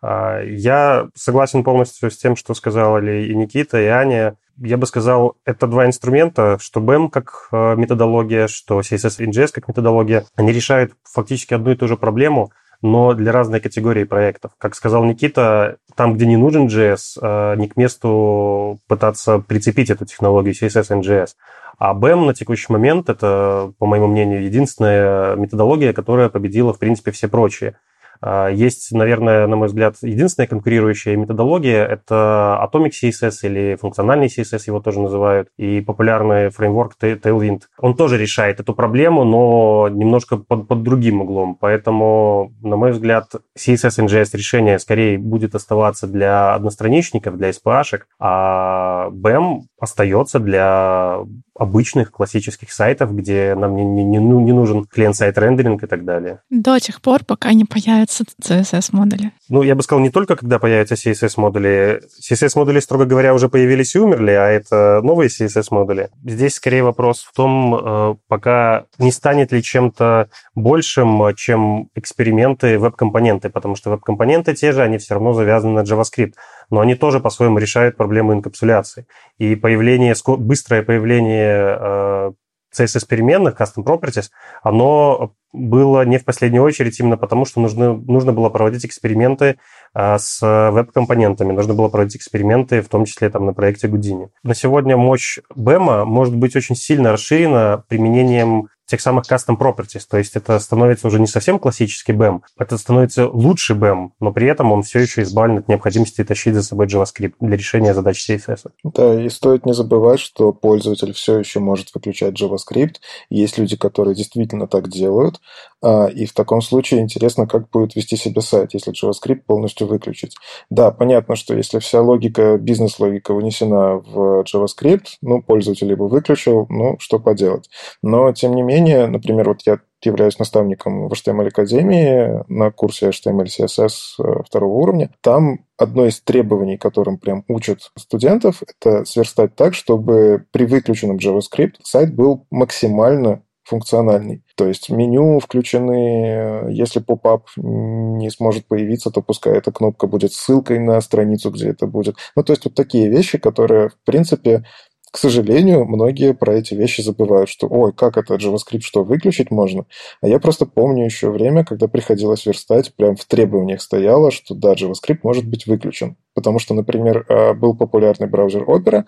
А, я согласен полностью с тем, что сказали и Никита, и Аня я бы сказал, это два инструмента, что BEM как э, методология, что CSS NGS как методология, они решают фактически одну и ту же проблему, но для разной категории проектов. Как сказал Никита, там, где не нужен JS, э, не к месту пытаться прицепить эту технологию CSS NGS. А BEM на текущий момент это, по моему мнению, единственная методология, которая победила, в принципе, все прочие. А, есть, наверное, на мой взгляд, единственная конкурирующая методология – это Atomic CSS или функциональный CSS его тоже называют, и популярный фреймворк Tailwind. Он тоже решает эту проблему, но немножко под, под другим углом. Поэтому, на мой взгляд, CSS NGS решение скорее будет оставаться для одностраничников, для SPA-шек, а BEM остается для обычных классических сайтов, где нам не, не, не, ну, не нужен клиент-сайт рендеринг и так далее. До тех пор, пока не появятся CSS-модули. Ну, я бы сказал, не только когда появятся CSS-модули. CSS-модули, строго говоря, уже появились и умерли, а это новые CSS-модули. Здесь скорее вопрос в том, э, пока не станет ли чем-то большим, чем эксперименты веб-компоненты, потому что веб-компоненты те же, они все равно завязаны на JavaScript. Но они тоже по-своему решают проблему инкапсуляции. И появление, быстрое появление CSS-переменных, Custom Properties, оно было не в последнюю очередь именно потому, что нужно, нужно было проводить эксперименты а, с веб-компонентами, нужно было проводить эксперименты, в том числе там на проекте Гудини. На сегодня мощь BEM может быть очень сильно расширена применением тех самых custom properties. То есть это становится уже не совсем классический BEM, это становится лучший BEM, но при этом он все еще избавлен от необходимости тащить за собой JavaScript для решения задач CSS. Да, и стоит не забывать, что пользователь все еще может выключать JavaScript. Есть люди, которые действительно так делают. А, и в таком случае интересно, как будет вести себя сайт, если JavaScript полностью выключить. Да, понятно, что если вся логика, бизнес-логика унесена в JavaScript, ну, пользователь его выключил, ну, что поделать. Но, тем не менее, менее, например, вот я являюсь наставником в HTML Академии на курсе HTML CSS э, второго уровня. Там одно из требований, которым прям учат студентов, это сверстать так, чтобы при выключенном JavaScript сайт был максимально функциональный. То есть меню включены, если поп-ап не сможет появиться, то пускай эта кнопка будет ссылкой на страницу, где это будет. Ну, то есть вот такие вещи, которые, в принципе, к сожалению, многие про эти вещи забывают, что ой, как это JavaScript что, выключить можно? А я просто помню еще время, когда приходилось верстать, прям в требованиях стояло, что да, JavaScript может быть выключен. Потому что, например, а, был популярный браузер Opera,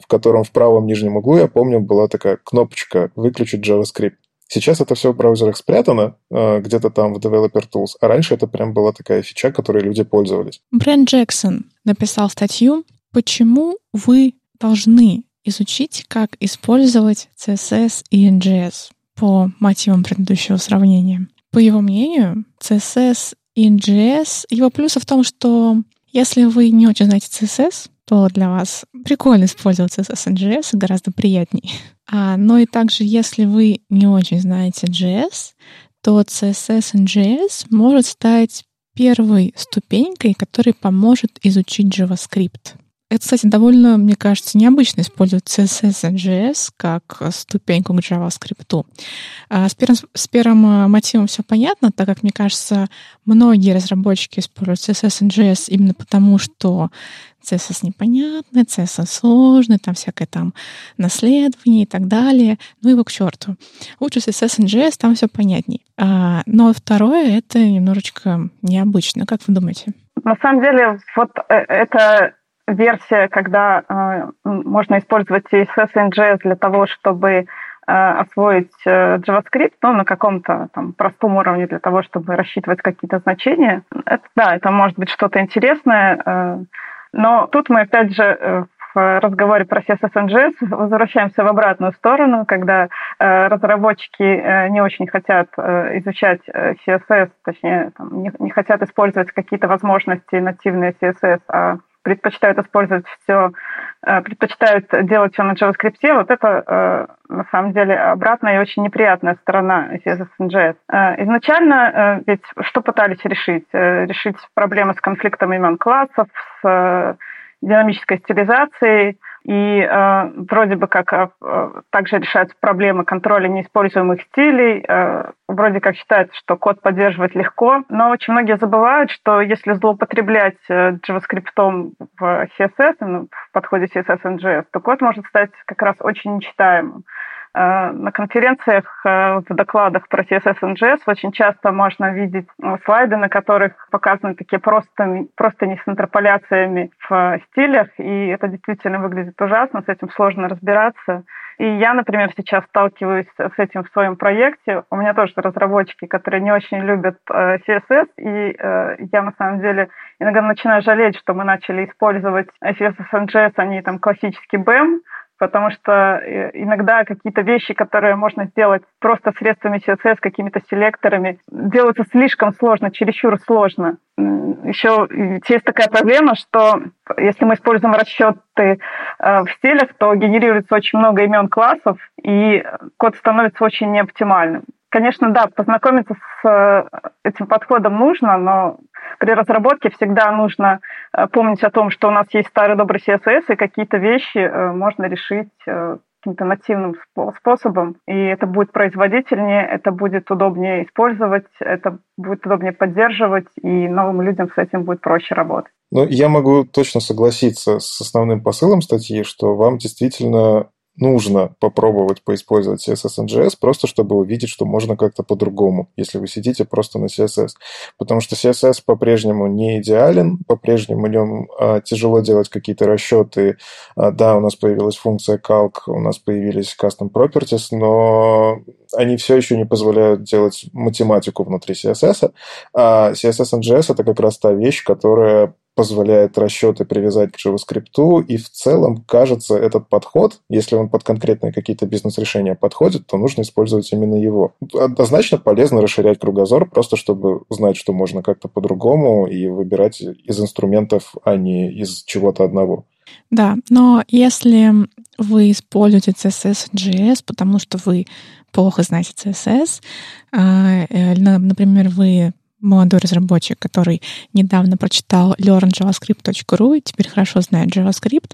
в котором в правом нижнем углу, я помню, была такая кнопочка «Выключить JavaScript». Сейчас это все в браузерах спрятано, а, где-то там в Developer Tools, а раньше это прям была такая фича, которой люди пользовались. Брент Джексон написал статью «Почему вы должны изучить, как использовать CSS и NGS по мотивам предыдущего сравнения. По его мнению, CSS и NGS, его плюсы в том, что если вы не очень знаете CSS, то для вас прикольно использовать CSS и NGS гораздо приятнее. А, но и также, если вы не очень знаете JS, то CSS и NGS может стать первой ступенькой, которая поможет изучить JavaScript. Это, кстати, довольно, мне кажется, необычно использовать CSS и JS как ступеньку к JavaScript. А с первым, с первым а, мотивом все понятно, так как, мне кажется, многие разработчики используют CSS и JS именно потому, что CSS непонятный, CSS сложный, там всякое там наследование и так далее. Ну его к черту. Лучше CSS и JS, там все понятней. А, но второе — это немножечко необычно. Как вы думаете? На самом деле, вот э, это версия, когда э, можно использовать CSS и NGS для того, чтобы э, освоить э, JavaScript, ну, на каком-то там простом уровне для того, чтобы рассчитывать какие-то значения. Это, да, это может быть что-то интересное, э, но тут мы опять же в разговоре про CSS NGS возвращаемся в обратную сторону, когда разработчики не очень хотят изучать CSS, точнее, там, не, не хотят использовать какие-то возможности нативные CSS, а предпочитают использовать все, э, предпочитают делать все на JavaScript, вот это э, на самом деле обратная и очень неприятная сторона CSS.js. Э, изначально ведь что пытались решить? Решить проблемы с конфликтом имен классов, с динамической стилизацией, и э, вроде бы как э, также решаются проблемы контроля неиспользуемых стилей. Э, вроде как считается, что код поддерживать легко, но очень многие забывают, что если злоупотреблять э, JavaScript в CSS, ну, в подходе CSS JS, то код может стать как раз очень нечитаемым. Э, на конференциях, э, в докладах про CSS и JS очень часто можно видеть э, слайды, на которых показаны такие просто, просто не с интерполяциями в стилях, и это действительно выглядит ужасно, с этим сложно разбираться. И я, например, сейчас сталкиваюсь с этим в своем проекте. У меня тоже разработчики, которые не очень любят CSS, и я на самом деле иногда начинаю жалеть, что мы начали использовать CSS и JS, они там классический BEM, потому что э, иногда какие-то вещи, которые можно сделать просто средствами CSS, какими-то селекторами, делаются слишком сложно, чересчур сложно. Еще есть такая проблема, что если мы используем расчеты э, в стилях, то генерируется очень много имен классов, и код становится очень неоптимальным. Конечно, да, познакомиться с э, этим подходом нужно, но при разработке всегда нужно э, помнить о том, что у нас есть старый добрый CSS, и какие-то вещи э, можно решить каким-то нативным способом, и это будет производительнее, это будет удобнее использовать, это будет удобнее поддерживать, и новым людям с этим будет проще работать. Но я могу точно согласиться с основным посылом статьи, что вам действительно нужно попробовать поиспользовать CSS NGS, просто чтобы увидеть, что можно как-то по-другому, если вы сидите просто на CSS. Потому что CSS по-прежнему не идеален, по-прежнему нем а, тяжело делать какие-то расчеты. А, да, у нас появилась функция calc, у нас появились custom properties, но они все еще не позволяют делать математику внутри CSS. А CSS NGS — это как раз та вещь, которая позволяет расчеты привязать к JavaScript, и в целом, кажется, этот подход, если он под конкретные какие-то бизнес-решения подходит, то нужно использовать именно его. Однозначно полезно расширять кругозор, просто чтобы знать, что можно как-то по-другому и выбирать из инструментов, а не из чего-то одного. Да, но если вы используете CSS JS, потому что вы плохо знаете CSS, а, э, например, вы молодой разработчик, который недавно прочитал learnjavascript.ru и теперь хорошо знает JavaScript,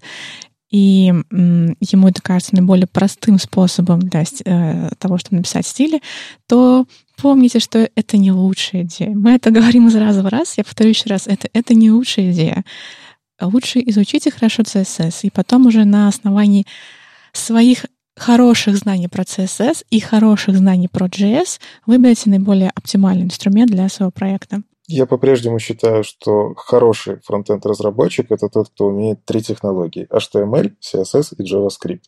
и ему это кажется наиболее простым способом для э, того, чтобы написать стили, то помните, что это не лучшая идея. Мы это говорим из раза в раз, я повторю еще раз, это, это не лучшая идея. Лучше изучите хорошо CSS, и потом уже на основании своих хороших знаний про CSS и хороших знаний про JS выберите наиболее оптимальный инструмент для своего проекта. Я по-прежнему считаю, что хороший фронтенд-разработчик — это тот, кто умеет три технологии — HTML, CSS и JavaScript.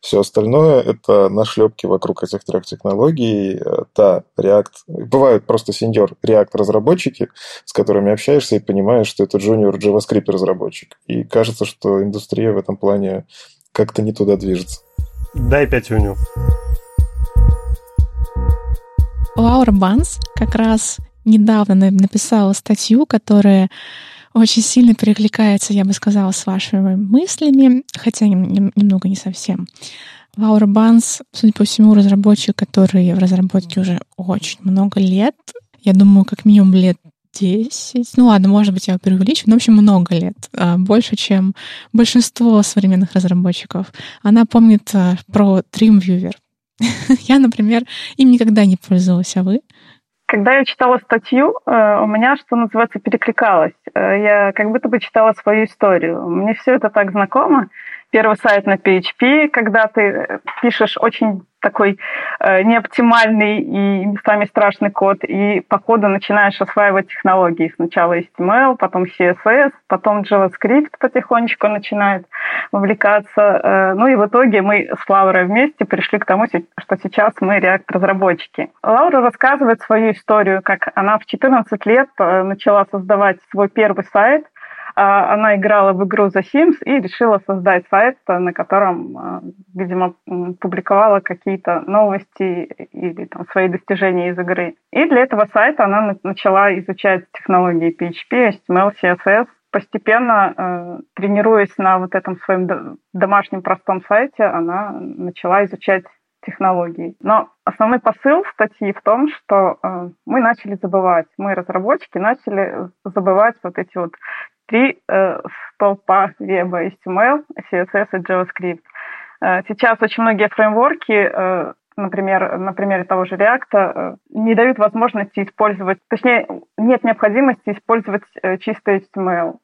Все остальное — это нашлепки вокруг этих трех технологий. Да, React... Бывают просто сеньор React-разработчики, с которыми общаешься и понимаешь, что это junior JavaScript-разработчик. И кажется, что индустрия в этом плане как-то не туда движется. Дай пятюню. Лаура Банс как раз недавно написала статью, которая очень сильно перекликается, я бы сказала, с вашими мыслями, хотя немного не совсем. Лаура Банс, судя по всему, разработчик, который в разработке уже очень много лет. Я думаю, как минимум лет 10, ну ладно, может быть, я преувеличу, но, в общем, много лет, а, больше, чем большинство современных разработчиков. Она помнит а, про Dreamweaver. я, например, им никогда не пользовалась, а вы? Когда я читала статью, э, у меня, что называется, перекликалось. Э, я как будто бы читала свою историю. Мне все это так знакомо. Первый сайт на PHP, когда ты э, пишешь очень такой э, неоптимальный и местами страшный код, и по коду начинаешь осваивать технологии. Сначала HTML, потом CSS, потом JavaScript потихонечку начинает вовлекаться. Э, ну и в итоге мы с Лаурой вместе пришли к тому, что сейчас мы React-разработчики. Лаура рассказывает свою историю, как она в 14 лет э, начала создавать свой первый сайт – она играла в игру The Sims и решила создать сайт, на котором, а, видимо, публиковала какие-то новости или там, свои достижения из игры. И для этого сайта она начала изучать технологии PHP, HTML, CSS, постепенно, э, тренируясь на вот этом своем домашнем простом сайте, она начала изучать технологий. Но основной посыл статьи в том, что э, мы начали забывать, мы, разработчики, начали забывать вот эти вот три э, столпа веба HTML, CSS и JavaScript. Э, сейчас очень многие фреймворки, э, например, на примере того же React, э, не дают возможности использовать, точнее, нет необходимости использовать чистый HTML.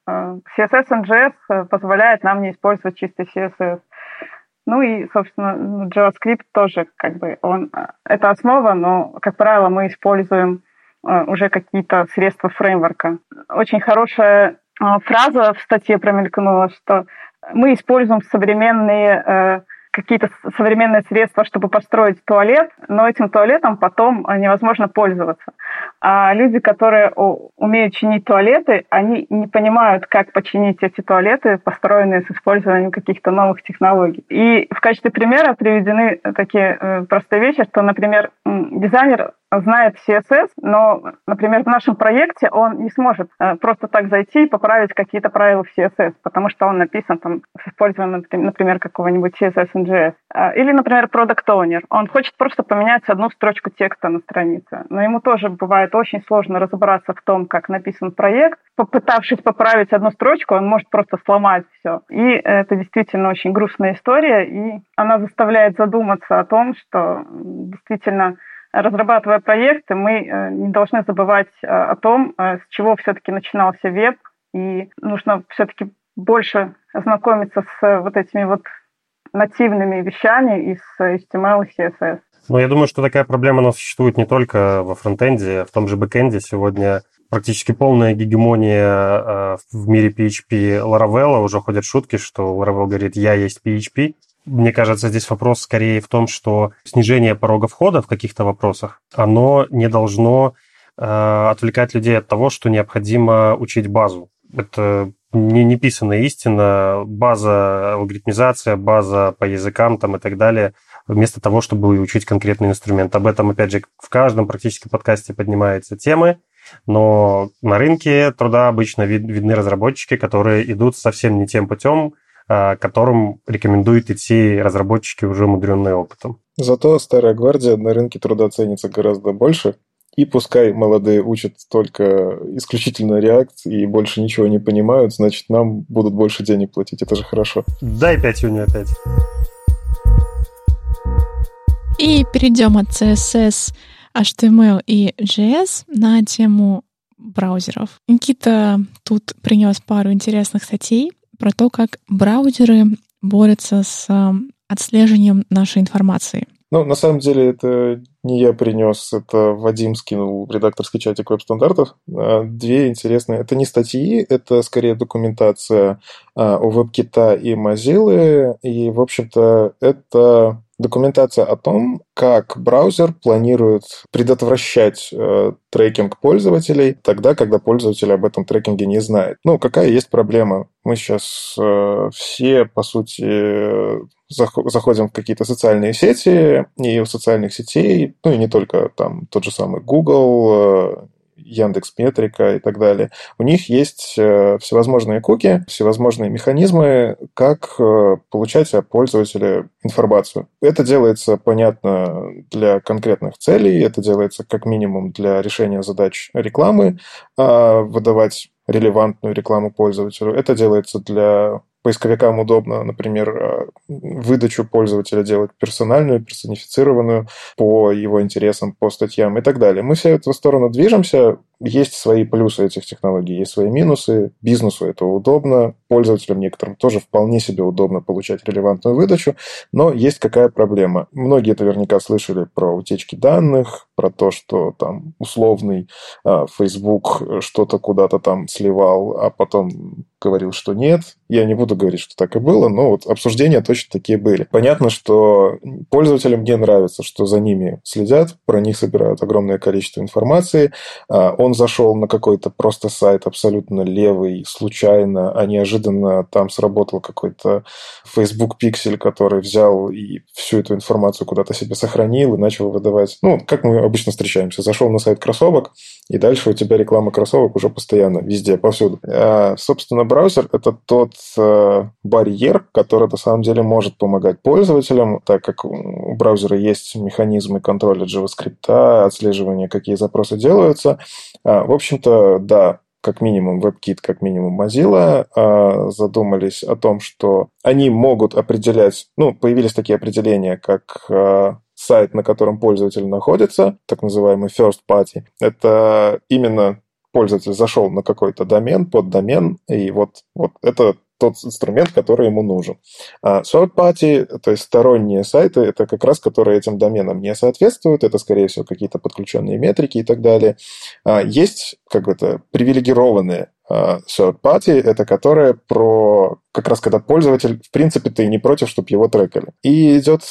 CSS NGS э, позволяет нам не использовать чистый CSS. Ну и, собственно, JavaScript тоже как бы он э, это основа, но, как правило, мы используем э, уже какие-то средства фреймворка. Очень хорошая а, фраза в статье промелькнула, что мы используем современные э, какие-то современные средства, чтобы построить туалет, но этим туалетом потом невозможно пользоваться. А люди, которые умеют чинить туалеты, они не понимают, как починить эти туалеты, построенные с использованием каких-то новых технологий. И в качестве примера приведены такие э, простые вещи, что, например, дизайнер знает CSS, но, например, в нашем проекте он не сможет э, просто так зайти и поправить какие-то правила в CSS, потому что он написан там с использованием, например, какого-нибудь CSS NGS. А, или, например, Product Owner. Он хочет просто поменять одну строчку текста на странице, но ему тоже бывает очень сложно разобраться в том, как написан проект. Попытавшись поправить одну строчку, он может просто сломать все. И это действительно очень грустная история, и она заставляет задуматься о том, что действительно разрабатывая проекты, мы э, не должны забывать э, о том, э, с чего все-таки начинался веб, и нужно все-таки больше ознакомиться с вот этими вот нативными вещами из HTML и CSS. Ну, я думаю, что такая проблема у нас существует не только во фронтенде, в том же бэкенде. Сегодня практически полная гегемония э, в мире PHP Laravel. Уже ходят шутки, что Laravel говорит «я есть PHP». Мне кажется, здесь вопрос скорее в том, что снижение порога входа в каких-то вопросах, оно не должно э, отвлекать людей от того, что необходимо учить базу. Это не неписанная истина, база алгоритмизация, база по языкам там и так далее, вместо того, чтобы учить конкретный инструмент. Об этом, опять же, в каждом практически подкасте поднимаются темы, но на рынке труда обычно вид, видны разработчики, которые идут совсем не тем путем, а, которым рекомендуют идти разработчики, уже умудренные опытом. Зато старая гвардия на рынке труда ценится гораздо больше, и пускай молодые учат только исключительно React и больше ничего не понимают, значит, нам будут больше денег платить. Это же хорошо. Дай 5 юни опять. И перейдем от CSS, HTML и JS на тему браузеров. Никита тут принес пару интересных статей про то, как браузеры борются с отслеживанием нашей информации. Ну, на самом деле, это не я принес, это Вадим скинул в редакторский чатик веб-стандартов. А, две интересные. Это не статьи, это скорее документация у WebKit и Mozilla. И, в общем-то, это документация о том, как браузер планирует предотвращать э, трекинг пользователей тогда, когда пользователь об этом трекинге не знает. Ну, какая есть проблема? Мы сейчас э, все, по сути, заходим в какие-то социальные сети, и у социальных сетей, ну и не только там тот же самый Google, э, Яндекс Метрика и так далее. У них есть э, всевозможные куки, всевозможные механизмы, как э, получать о пользователе информацию. Это делается, понятно, для конкретных целей, это делается как минимум для решения задач рекламы, а выдавать релевантную рекламу пользователю. Это делается для поисковикам удобно, например, э, выдачу пользователя делать персональную, персонифицированную по его интересам, по статьям и так далее. Мы все в эту сторону движемся. Есть свои плюсы этих технологий, есть свои минусы. Бизнесу это удобно, пользователям некоторым тоже вполне себе удобно получать релевантную выдачу, но есть какая проблема. Многие наверняка слышали про утечки данных, про то, что там условный а, Facebook что-то куда-то там сливал, а потом говорил, что нет. Я не буду говорить, что так и было, но вот обсуждения точно такие были. Понятно, что пользователям не нравится, что за ними следят, про них собирают огромное количество информации. А, он зашел на какой-то просто сайт абсолютно левый, случайно, а неожиданно там сработал какой-то Facebook пиксель, который взял и всю эту информацию куда-то себе сохранил и начал выдавать. Ну, как мы обычно встречаемся. Зашел на сайт кроссовок, и дальше у тебя реклама кроссовок уже постоянно, везде, повсюду. А, собственно, браузер – это тот э, барьер, который на самом деле может помогать пользователям, так как у браузера есть механизмы контроля JavaScript, отслеживания, какие запросы делаются. А, в общем-то, да, как минимум WebKit, как минимум Mozilla а, задумались о том, что они могут определять, ну, появились такие определения, как а, сайт, на котором пользователь находится, так называемый first party. Это именно пользователь зашел на какой-то домен, под домен, и вот, вот это тот инструмент, который ему нужен. А third party, то есть сторонние сайты, это как раз, которые этим доменам не соответствуют, это, скорее всего, какие-то подключенные метрики и так далее. А есть как бы это привилегированные third party, это которые про как раз когда пользователь, в принципе, ты не против, чтобы его трекали. И идет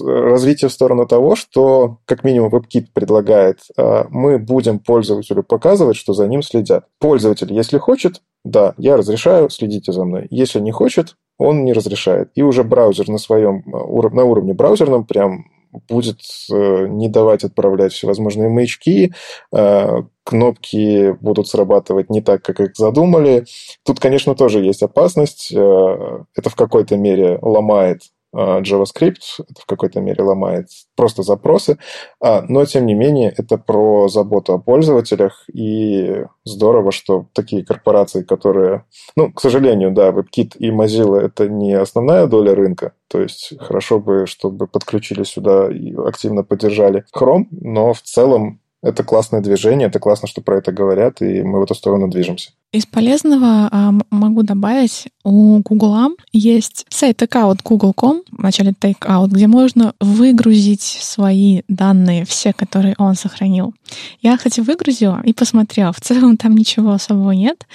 развитие в сторону того, что, как минимум, WebKit предлагает, а, мы будем пользователю показывать, что за ним следят. Пользователь, если хочет, да, я разрешаю, следите за мной. Если не хочет, он не разрешает. И уже браузер на своем, а, на уровне браузерном прям будет э, не давать отправлять всевозможные маячки, а, кнопки будут срабатывать не так, как их задумали. Тут, конечно, тоже есть опасность. Это в какой-то мере ломает а, JavaScript, это в какой-то мере ломает просто запросы, а, но тем не менее это про заботу о пользователях, и здорово, что такие корпорации, которые, ну, к сожалению, да, WebKit и Mozilla это не основная доля рынка, то есть хорошо бы, чтобы подключили сюда и активно поддержали Chrome, но в целом это классное движение, это классно, что про это говорят, и мы в эту сторону движемся. Из полезного а, могу добавить, у Google есть сайт takeout google.com, в начале takeout, где можно выгрузить свои данные, все, которые он сохранил. Я, кстати, выгрузила и посмотрела. В целом там ничего особого нет.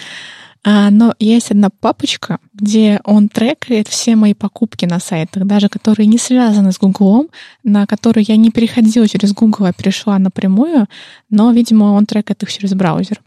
А, но есть одна папочка, где он трекает все мои покупки на сайтах, даже которые не связаны с Гуглом, на которые я не переходила через Google, а перешла напрямую, но, видимо, он трекает их через браузер.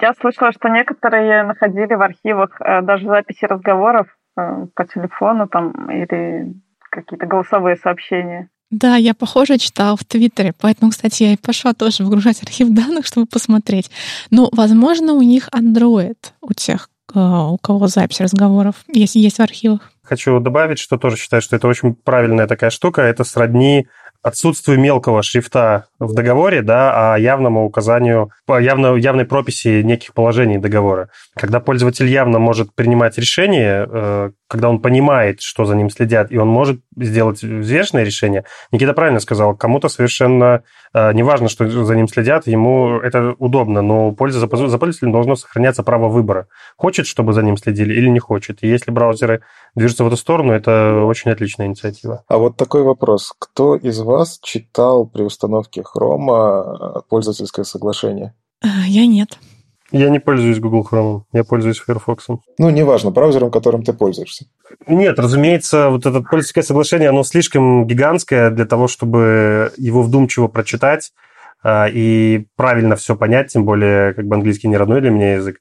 Я слышала, что некоторые находили в архивах э, даже записи разговоров э, по телефону там или какие-то голосовые сообщения. Да, я, похоже, читала в Твиттере, поэтому, кстати, я и пошла тоже выгружать архив данных, чтобы посмотреть. Но, возможно, у них Android, у тех, э, у кого запись разговоров, если есть в архивах. Хочу добавить, что тоже считаю, что это очень правильная такая штука. Это сродни отсутствию мелкого шрифта в договоре, да, а явному указанию, явно, явной прописи неких положений договора. Когда пользователь явно может принимать решение, э, когда он понимает, что за ним следят, и он может сделать взвешенное решение, Никита правильно сказал, кому-то совершенно э, не важно, что за ним следят, ему это удобно, но польза за пользователем должно сохраняться право выбора. Хочет, чтобы за ним следили или не хочет. И если браузеры движутся в эту сторону, это очень отличная инициатива. А вот такой вопрос. Кто из вас читал при установке Chrome пользовательское соглашение? А, я нет. Я не пользуюсь Google Chrome, я пользуюсь Firefox. Ну, неважно, браузером, которым ты пользуешься. Нет, разумеется, вот это пользовательское соглашение, оно слишком гигантское для того, чтобы его вдумчиво прочитать а, и правильно все понять, тем более, как бы английский не родной для меня язык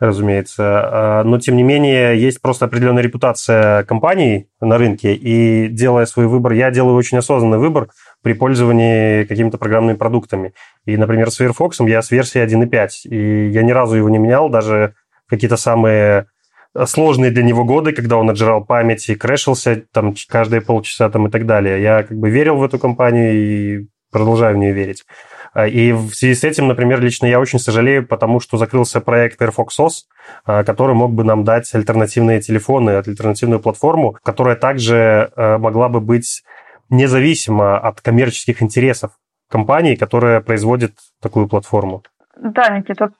разумеется. Но, тем не менее, есть просто определенная репутация компаний на рынке, и делая свой выбор, я делаю очень осознанный выбор при пользовании какими-то программными продуктами. И, например, с Firefox я с версии 1.5, и я ни разу его не менял, даже какие-то самые сложные для него годы, когда он отжирал память и крэшился там каждые полчаса там и так далее. Я как бы верил в эту компанию и продолжаю в нее верить. А, и в связи с этим, например, лично я очень сожалею, потому что закрылся проект Firefox OS, а, который мог бы нам дать альтернативные телефоны, альтернативную платформу, которая также а, могла бы быть независима от коммерческих интересов компании, которая производит такую платформу. Да, Никита,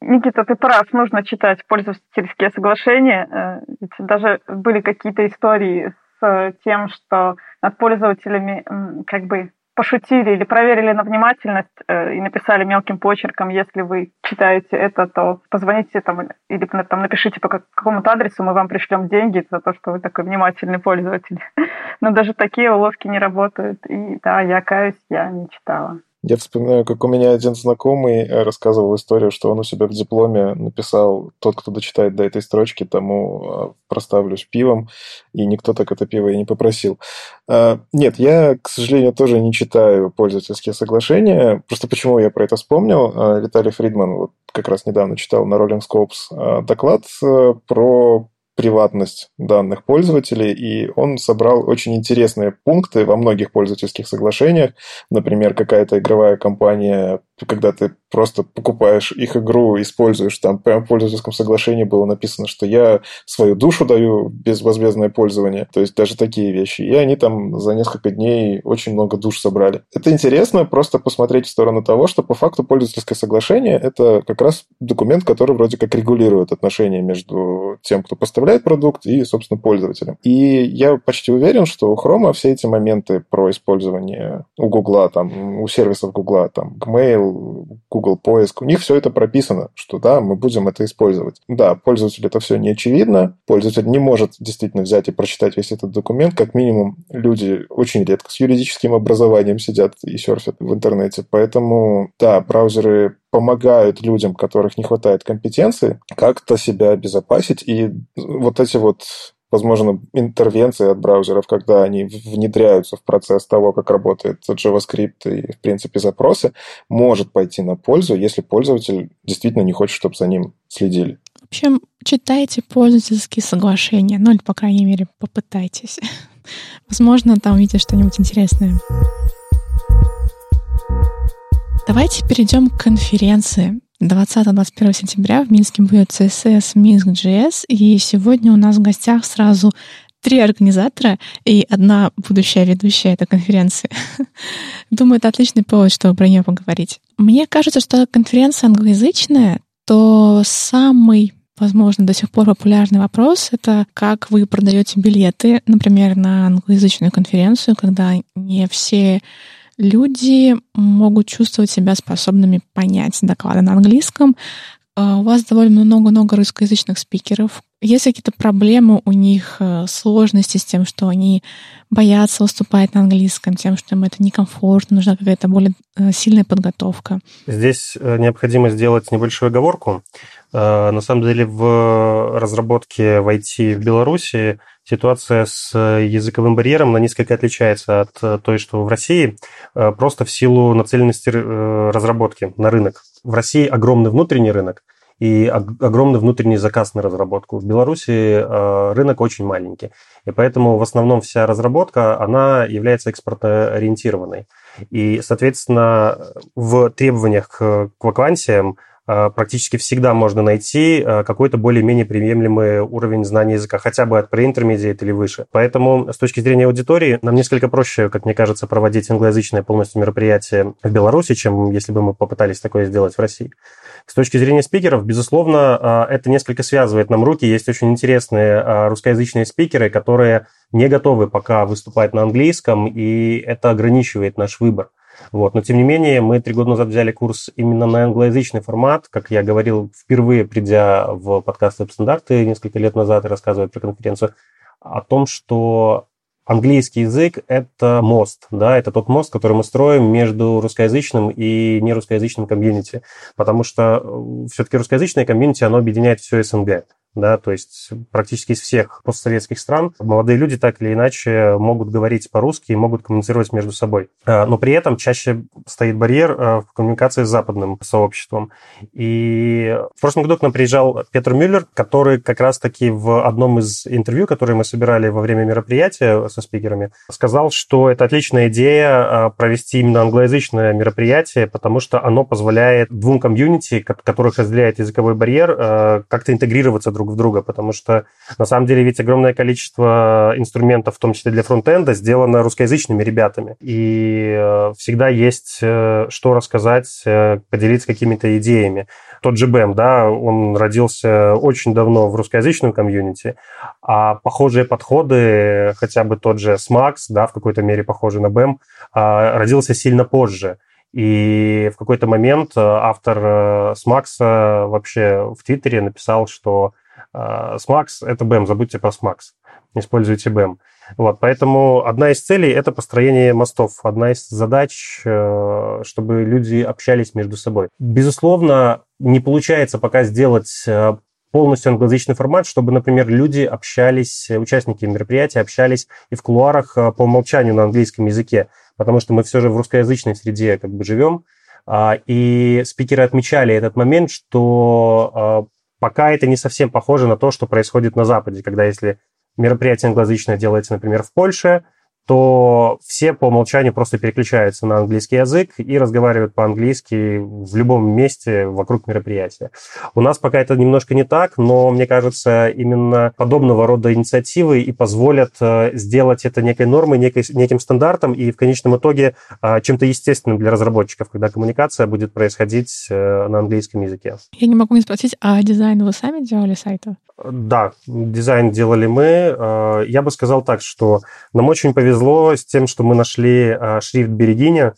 Никита, ты прав, нужно читать пользовательские соглашения. Э, ведь даже были какие-то истории с тем, что над пользователями как бы пошутили или проверили на внимательность э, и написали мелким почерком, если вы читаете это, то позвоните там или там напишите по какому-то адресу, мы вам пришлем деньги за то, что вы такой внимательный пользователь. Но даже такие уловки не работают. И да, я каюсь, я не читала. Я вспоминаю, как у меня один знакомый э, рассказывал историю, что он у себя в дипломе написал «Тот, кто дочитает до этой строчки, тому э, проставлюсь пивом», и никто так это пиво и не попросил. А, нет, я, к сожалению, тоже не читаю пользовательские соглашения. Просто почему я про это вспомнил? Виталий Фридман вот как раз недавно читал на Rolling Scopes доклад э, про приватность данных пользователей, и он собрал очень интересные пункты во многих пользовательских соглашениях. Например, какая-то игровая компания когда ты просто покупаешь их игру, используешь, там прямо в пользовательском соглашении было написано, что я свою душу даю безвозмездное пользование, то есть даже такие вещи. И они там за несколько дней очень много душ собрали. Это интересно просто посмотреть в сторону того, что по факту пользовательское соглашение – это как раз документ, который вроде как регулирует отношения между тем, кто поставляет продукт, и, собственно, пользователем. И я почти уверен, что у Chrome все эти моменты про использование у Гугла, там, у сервисов Гугла, там, Gmail, Google поиск, у них все это прописано, что да, мы будем это использовать. Да, пользователю это все не очевидно, пользователь не может действительно взять и прочитать весь этот документ, как минимум люди очень редко с юридическим образованием сидят и серфят в интернете, поэтому да, браузеры помогают людям, которых не хватает компетенции, как-то себя обезопасить. И вот эти вот возможно, интервенции от браузеров, когда они внедряются в процесс того, как работает JavaScript и, в принципе, запросы, может пойти на пользу, если пользователь действительно не хочет, чтобы за ним следили. В общем, читайте пользовательские соглашения, ну или, по крайней мере, попытайтесь. Возможно, там увидите что-нибудь интересное. Давайте перейдем к конференции. 20-21 сентября в Минске будет CSS Minsk.js, и сегодня у нас в гостях сразу три организатора и одна будущая ведущая этой конференции. Думаю, это отличный повод, чтобы про нее поговорить. Мне кажется, что конференция англоязычная, то самый возможно, до сих пор популярный вопрос — это как вы продаете билеты, например, на англоязычную конференцию, когда не все люди могут чувствовать себя способными понять доклады на английском. А, у вас довольно много-много русскоязычных спикеров. Есть какие-то проблемы у них, э, сложности с тем, что они боятся выступать на английском, тем, что им это некомфортно, нужна какая-то более э, сильная подготовка? Здесь э, необходимо сделать небольшую оговорку. На самом деле в разработке в IT в Беларуси ситуация с языковым барьером на несколько отличается от той, что в России, просто в силу нацеленности разработки на рынок. В России огромный внутренний рынок, и огромный внутренний заказ на разработку. В Беларуси э, рынок очень маленький, и поэтому в основном вся разработка, она является экспортоориентированной. И, соответственно, в требованиях к, вакансиям э, практически всегда можно найти э, какой-то более-менее приемлемый уровень знания языка, хотя бы от pre-intermediate или выше. Поэтому с точки зрения аудитории нам несколько проще, как мне кажется, проводить англоязычное полностью мероприятие в Беларуси, чем если бы мы попытались такое сделать в России. С точки зрения спикеров, безусловно, а, это несколько связывает нам руки. Есть очень интересные русскоязычные спикеры, которые не готовы пока выступать на английском, и это ограничивает наш выбор. Вот. Но, тем не менее, мы три года назад взяли курс именно на англоязычный формат. Как я говорил, впервые придя в подкаст «Веб-стандарты» несколько лет назад и рассказывая про конференцию, о том, что английский язык – это мост, да, это тот мост, который мы строим между русскоязычным и нерусскоязычным комьюнити, потому что э, все-таки русскоязычное комьюнити, оно объединяет все СНГ да, то есть практически из всех постсоветских стран молодые люди так или иначе могут говорить по-русски и могут коммуницировать между собой. А, но при этом чаще стоит барьер а, в коммуникации с западным сообществом. И в прошлом году к нам приезжал Петр Мюллер, который как раз-таки в одном из интервью, которые мы собирали во время мероприятия со спикерами, сказал, что это отличная идея а, провести именно англоязычное мероприятие, потому что оно позволяет двум комьюнити, которых разделяет языковой барьер, как-то интегрироваться друг друг в друга, потому что на самом деле ведь огромное количество инструментов, в том числе для фронтенда, сделано русскоязычными ребятами. И э, всегда есть э, что рассказать, э, поделиться какими-то идеями. Тот же BEM, да, он родился очень давно в русскоязычном комьюнити, а похожие подходы, хотя бы тот же SMAX, да, в какой-то мере похожий на BEM, а, родился сильно позже. И в какой-то момент автор Смакса вообще в Твиттере написал, что Smax а, – это BEM, забудьте про Smax, используйте BEM. Вот, поэтому одна из целей – это построение мостов. Одна из задач, э, чтобы люди общались между собой. Безусловно, не получается пока сделать э, полностью англоязычный формат, чтобы, например, люди общались, участники мероприятия общались и в кулуарах э, по умолчанию на английском языке, потому что мы все же в русскоязычной среде как бы живем, а, и спикеры отмечали этот момент, что Пока это не совсем похоже на то, что происходит на Западе, когда если мероприятие англоязычное делается, например, в Польше, то все по умолчанию просто переключаются на английский язык и разговаривают по-английски в любом месте вокруг мероприятия. У нас пока это немножко не так, но мне кажется, именно подобного рода инициативы и позволят э, сделать это некой нормой, некой, неким стандартом и в конечном итоге э, чем-то естественным для разработчиков, когда коммуникация будет происходить э, на английском языке. Я не могу не спросить, а дизайн вы сами делали сайта? Да, дизайн делали мы. Э, я бы сказал так, что нам очень повезло с тем, что мы нашли э, шрифт Берегиня.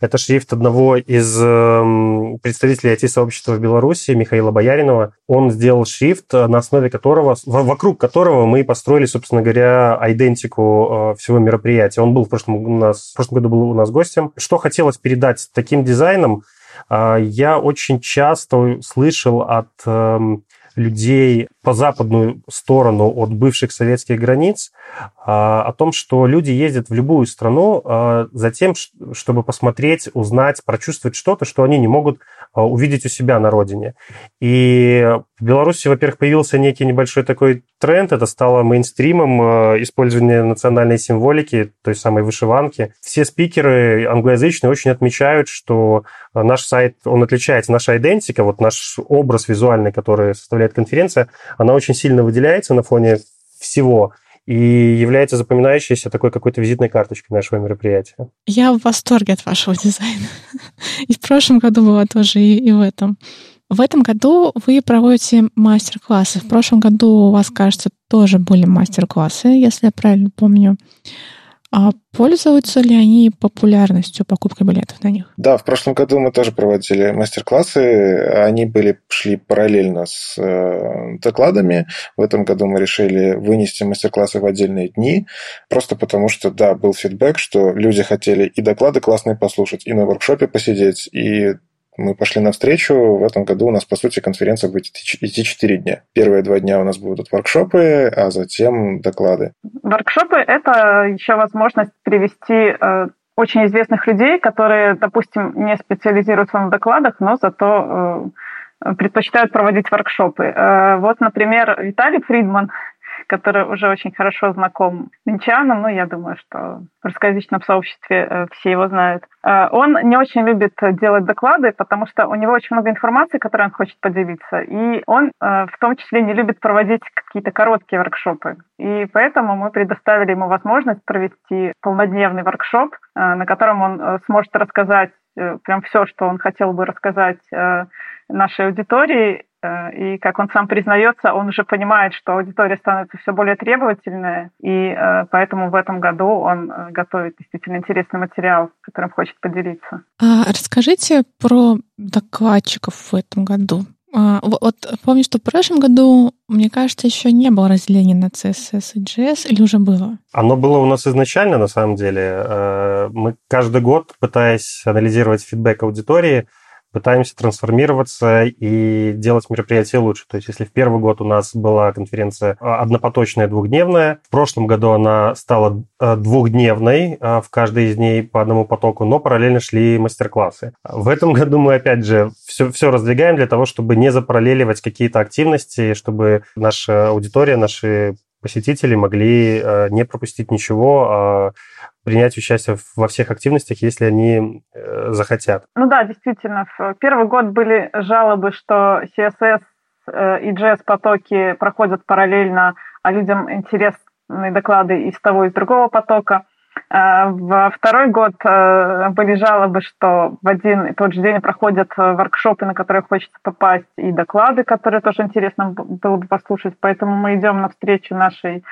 Это шрифт одного из эм, представителей IT-сообщества в Беларуси, Михаила Бояринова. Он сделал шрифт, э, на основе которого, вокруг которого мы построили, собственно говоря, идентику всего мероприятия. Он был в прошлом, у нас, в прошлом году был у нас гостем. Что хотелось передать таким дизайном? Я очень часто слышал от эм, людей по западную сторону от бывших советских границ, а, о том, что люди ездят в любую страну а, за тем, чтобы посмотреть, узнать, прочувствовать что-то, что они не могут увидеть у себя на родине. И в Беларуси, во-первых, появился некий небольшой такой тренд, это стало мейнстримом использования национальной символики, той самой вышиванки. Все спикеры англоязычные очень отмечают, что наш сайт, он отличается, наша идентика, вот наш образ визуальный, который составляет конференция, она очень сильно выделяется на фоне всего и является запоминающейся такой какой-то визитной карточкой нашего мероприятия. Я в восторге от вашего дизайна. И в прошлом году была тоже, и, и в этом. В этом году вы проводите мастер-классы. В прошлом году у вас, кажется, тоже были мастер-классы, если я правильно помню. А пользуются ли они популярностью покупки билетов на них? Да, в прошлом году мы тоже проводили мастер-классы. Они были, шли параллельно с э, докладами. В этом году мы решили вынести мастер-классы в отдельные дни, просто потому что, да, был фидбэк, что люди хотели и доклады классные послушать, и на воркшопе посидеть, и мы пошли навстречу. В этом году у нас, по сути, конференция будет идти 4 дня. Первые два дня у нас будут воркшопы, а затем доклады. Воркшопы – это еще возможность привести э, очень известных людей, которые, допустим, не специализируются на докладах, но зато э, предпочитают проводить воркшопы. Э, вот, например, Виталий Фридман – который уже очень хорошо знаком минчанам, ну, я думаю, что в русскоязычном сообществе э, все его знают. Э, он не очень любит делать доклады, потому что у него очень много информации, которой он хочет поделиться, и он э, в том числе не любит проводить какие-то короткие воркшопы. И поэтому мы предоставили ему возможность провести полнодневный воркшоп, на котором он сможет рассказать прям все, что он хотел бы рассказать нашей аудитории, и, как он сам признается, он уже понимает, что аудитория становится все более требовательная, и э, поэтому в этом году он э, готовит действительно интересный материал, которым хочет поделиться. А расскажите про докладчиков в этом году. А, вот помню, что в прошлом году, мне кажется, еще не было разделения на CSS и JS, или уже было? Оно было у нас изначально, на самом деле. Мы каждый год, пытаясь анализировать фидбэк аудитории, пытаемся трансформироваться и делать мероприятия лучше. То есть если в первый год у нас была конференция а, однопоточная, двухдневная, в прошлом году она стала а, двухдневной, а, в каждой из дней по одному потоку, но параллельно шли мастер-классы. В этом году мы, опять же, все, все раздвигаем для того, чтобы не запараллеливать какие-то активности, чтобы наша аудитория, наши посетители могли не пропустить ничего, принять участие во всех активностях, если они э, захотят. Ну да, действительно. В первый год были жалобы, что CSS э, и JS-потоки проходят параллельно, а людям интересны доклады из того и другого потока. Э, во второй год э, были жалобы, что в один и тот же день проходят э, воркшопы, на которые хочется попасть, и доклады, которые тоже интересно было бы послушать. Поэтому мы идем навстречу нашей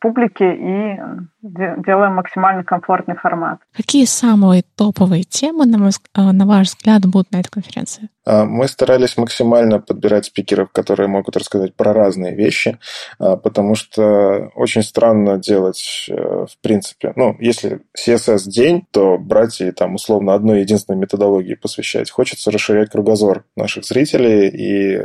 публики и делаем максимально комфортный формат. Какие самые топовые темы, на, мой, э, на ваш взгляд, будут на этой конференции? А, мы старались максимально подбирать спикеров, которые могут рассказать про разные вещи, а, потому что очень странно делать, э, в принципе, ну, если CSS день, то брать и там условно одной единственной методологии посвящать. Хочется расширять кругозор наших зрителей, и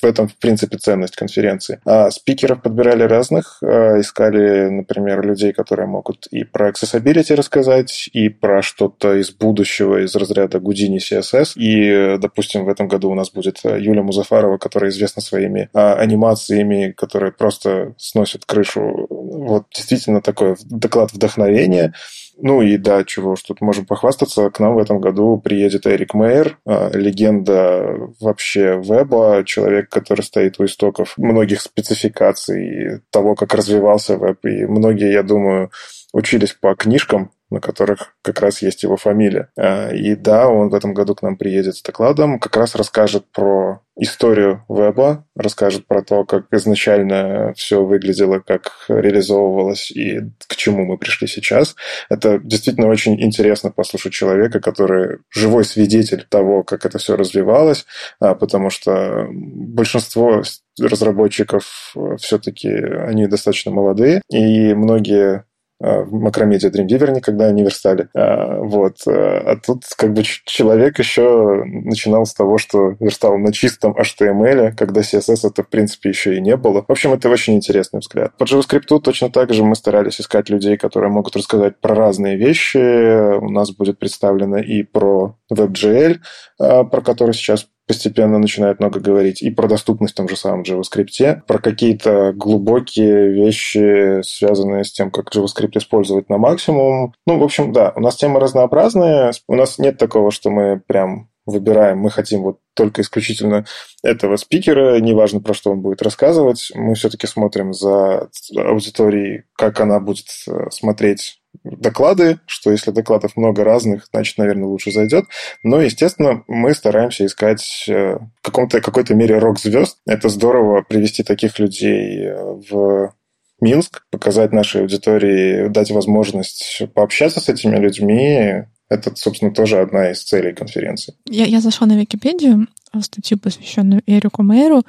в этом, в принципе, ценность конференции. А спикеров подбирали разных, искали, например, людей, которые могут и про accessibility рассказать, и про что-то из будущего, из разряда Houdini CSS. И, допустим, в этом году у нас будет Юля Музафарова, которая известна своими а, анимациями, которые просто сносят крышу. Вот действительно такой доклад вдохновения. Ну и да, чего уж тут можем похвастаться, к нам в этом году приедет Эрик Мейер, а, легенда вообще веба, человек, который стоит у истоков многих спецификаций того, как развивался веб. И многие, я думаю, учились по книжкам, на которых как раз есть его фамилия. А, и да, он в этом году к нам приедет с докладом, как раз расскажет про историю веба, расскажет про то, как изначально все выглядело, как реализовывалось и к чему мы пришли сейчас. Это действительно очень интересно послушать человека, который живой свидетель того, как это все развивалось, а, потому что большинство разработчиков все-таки они достаточно молодые, и многие Э, в Макромедиа Dreamweaver никогда не верстали. А, вот. Э, а тут как бы человек еще начинал с того, что верстал на чистом HTML, когда CSS это в принципе еще и не было. В общем, это очень интересный взгляд. По JavaScript точно так же мы старались искать людей, которые могут рассказать про разные вещи. У нас будет представлено и про WebGL, э, про который сейчас постепенно начинает много говорить и про доступность в том же самом JavaScript, про какие-то глубокие вещи, связанные с тем, как JavaScript использовать на максимум. Ну, в общем, да, у нас темы разнообразные. У нас нет такого, что мы прям выбираем, мы хотим вот только исключительно этого спикера, неважно, про что он будет рассказывать, мы все-таки смотрим за аудиторией, как она будет э, смотреть доклады, что если докладов много разных, значит, наверное, лучше зайдет. Но, естественно, мы стараемся искать э, в каком-то, какой-то мере рок-звезд. Это здорово привести таких людей э, в Минск, показать нашей аудитории, дать возможность пообщаться с этими людьми. Это, собственно, тоже одна из целей конференции. Я, я зашла на Википедию, статью, посвященную Эрику Мэйру,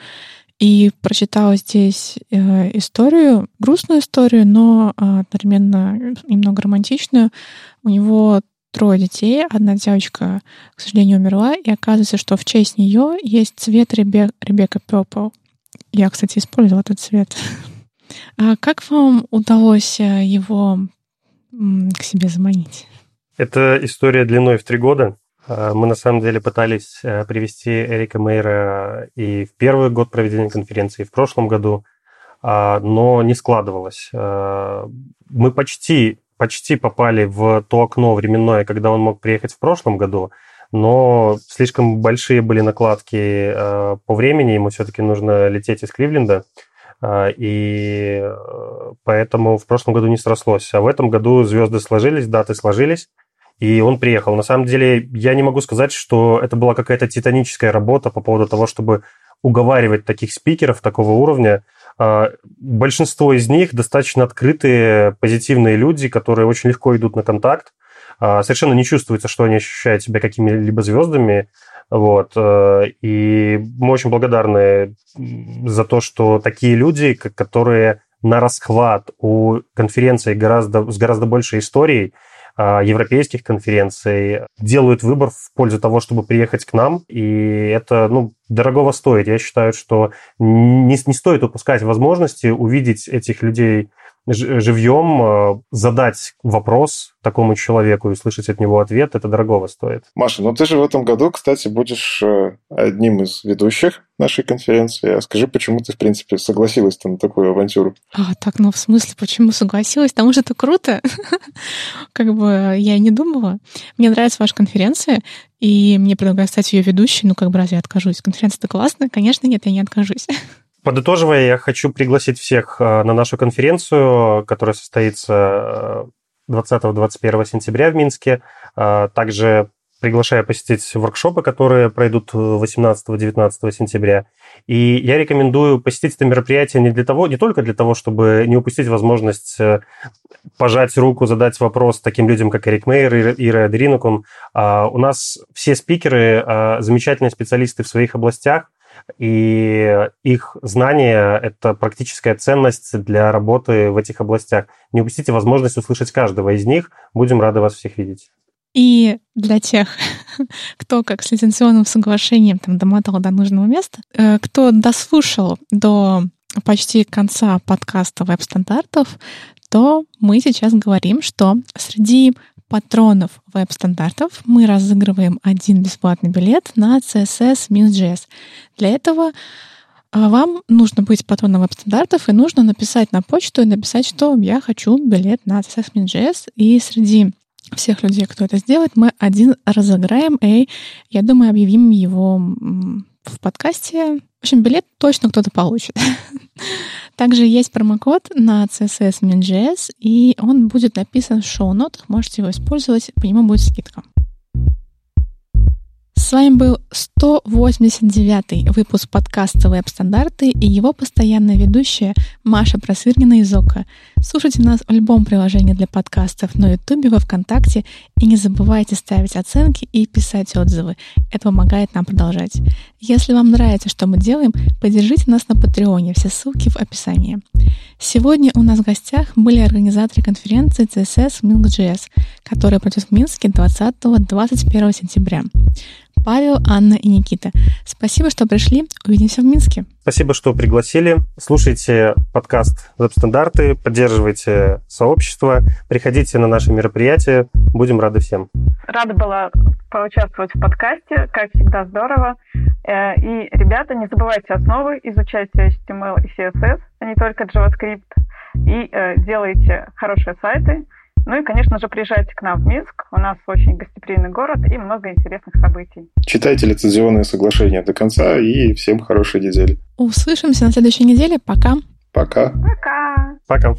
и прочитала здесь э, историю, грустную историю, но э, одновременно немного романтичную. У него трое детей, одна девочка, к сожалению, умерла, и оказывается, что в честь нее есть цвет Ребе... Ребекка Purple. Я, кстати, использовала этот цвет. А как вам удалось э, его к себе заманить? Это история длиной в три года. А, мы на самом деле пытались э, привести Эрика Мейера и в первый год проведения конференции, и в прошлом году, а, но не складывалось. А, мы почти, почти попали в то окно временное, когда он мог приехать в прошлом году, но слишком большие были накладки по времени, ему все-таки нужно лететь из Кливленда, и э, поэтому в прошлом году не срослось. А в этом году звезды сложились, даты сложились, и он приехал. На самом деле, я не могу сказать, что это была какая-то титаническая работа по поводу того, чтобы уговаривать таких спикеров такого уровня. А, большинство из них достаточно открытые, позитивные люди, которые очень легко идут на контакт. А, совершенно не чувствуется, что они ощущают себя какими-либо звездами. Вот. Э, и мы очень благодарны за то, что такие люди, которые на расхват у конференции гораздо, с гораздо большей историей, европейских конференций делают выбор в пользу того, чтобы приехать к нам, и это ну, дорогого стоит. Я считаю, что не, не стоит упускать возможности увидеть этих людей живьем, а, задать вопрос такому человеку и услышать от него ответ, это дорогого стоит. Маша, ну ты же в этом году, кстати, будешь э, одним из ведущих нашей конференции. А скажи, почему ты, в принципе, согласилась на такую авантюру? А, так, ну в смысле, почему согласилась? Потому что это круто. как бы я и не думала. Мне нравится ваша конференция, и мне предлагают стать ее ведущей. Ну, как бы разве я откажусь? Конференция-то классная? Конечно, нет, я не откажусь. Подытоживая, я хочу пригласить всех э, на нашу конференцию, которая состоится 20-21 э, сентября в Минске. Э, также приглашаю посетить воркшопы, которые пройдут 18-19 сентября. И я рекомендую посетить это мероприятие не для того, не только для того, чтобы не упустить возможность пожать руку, задать вопрос таким людям, как Эрик Мейер и Ира Адринукун. А у нас все спикеры замечательные специалисты в своих областях, и их знания – это практическая ценность для работы в этих областях. Не упустите возможность услышать каждого из них. Будем рады вас всех видеть. И для тех, кто как с лицензионным соглашением там домотал до нужного места, э, кто дослушал до почти конца подкаста веб-стандартов, то мы сейчас говорим, что среди патронов веб-стандартов мы разыгрываем один бесплатный билет на CSS-JS. Для этого а, вам нужно быть патроном веб-стандартов и нужно написать на почту и написать, что я хочу билет на CSS-JS. И среди всех людей, кто это сделает, мы один разыграем, и я думаю, объявим его в подкасте. В общем, билет точно кто-то получит. Также есть промокод на CSS Min.js, и он будет написан в шоу-нотах. Можете его использовать, по нему будет скидка. С вами был 189 выпуск подкаста «Веб-стандарты» и его постоянная ведущая Маша Просвирнина из ОКО. Слушайте нас в любом приложении для подкастов на Ютубе, во Вконтакте и не забывайте ставить оценки и писать отзывы. Это помогает нам продолжать. Если вам нравится, что мы делаем, поддержите нас на Патреоне, все ссылки в описании. Сегодня у нас в гостях были организаторы конференции CSS Milk.js, которая пройдет в Минске 20-21 сентября. Павел, Анна и Никита. Спасибо, что пришли. Увидимся в Минске. Спасибо, что пригласили. Слушайте подкаст «Веб-стандарты», поддерживайте сообщество, приходите на наши мероприятия. Будем рады всем. Рада была поучаствовать в подкасте. Как всегда, здорово. Э, и, ребята, не забывайте основы, изучайте HTML и CSS, а не только JavaScript. И э, делайте хорошие сайты, Ну и, конечно же, приезжайте к нам в Минск. У нас очень гостеприимный город и много интересных событий. Читайте лицензионные соглашения до конца и всем хорошей недели. Услышимся на следующей неделе. Пока. Пока. Пока. Пока.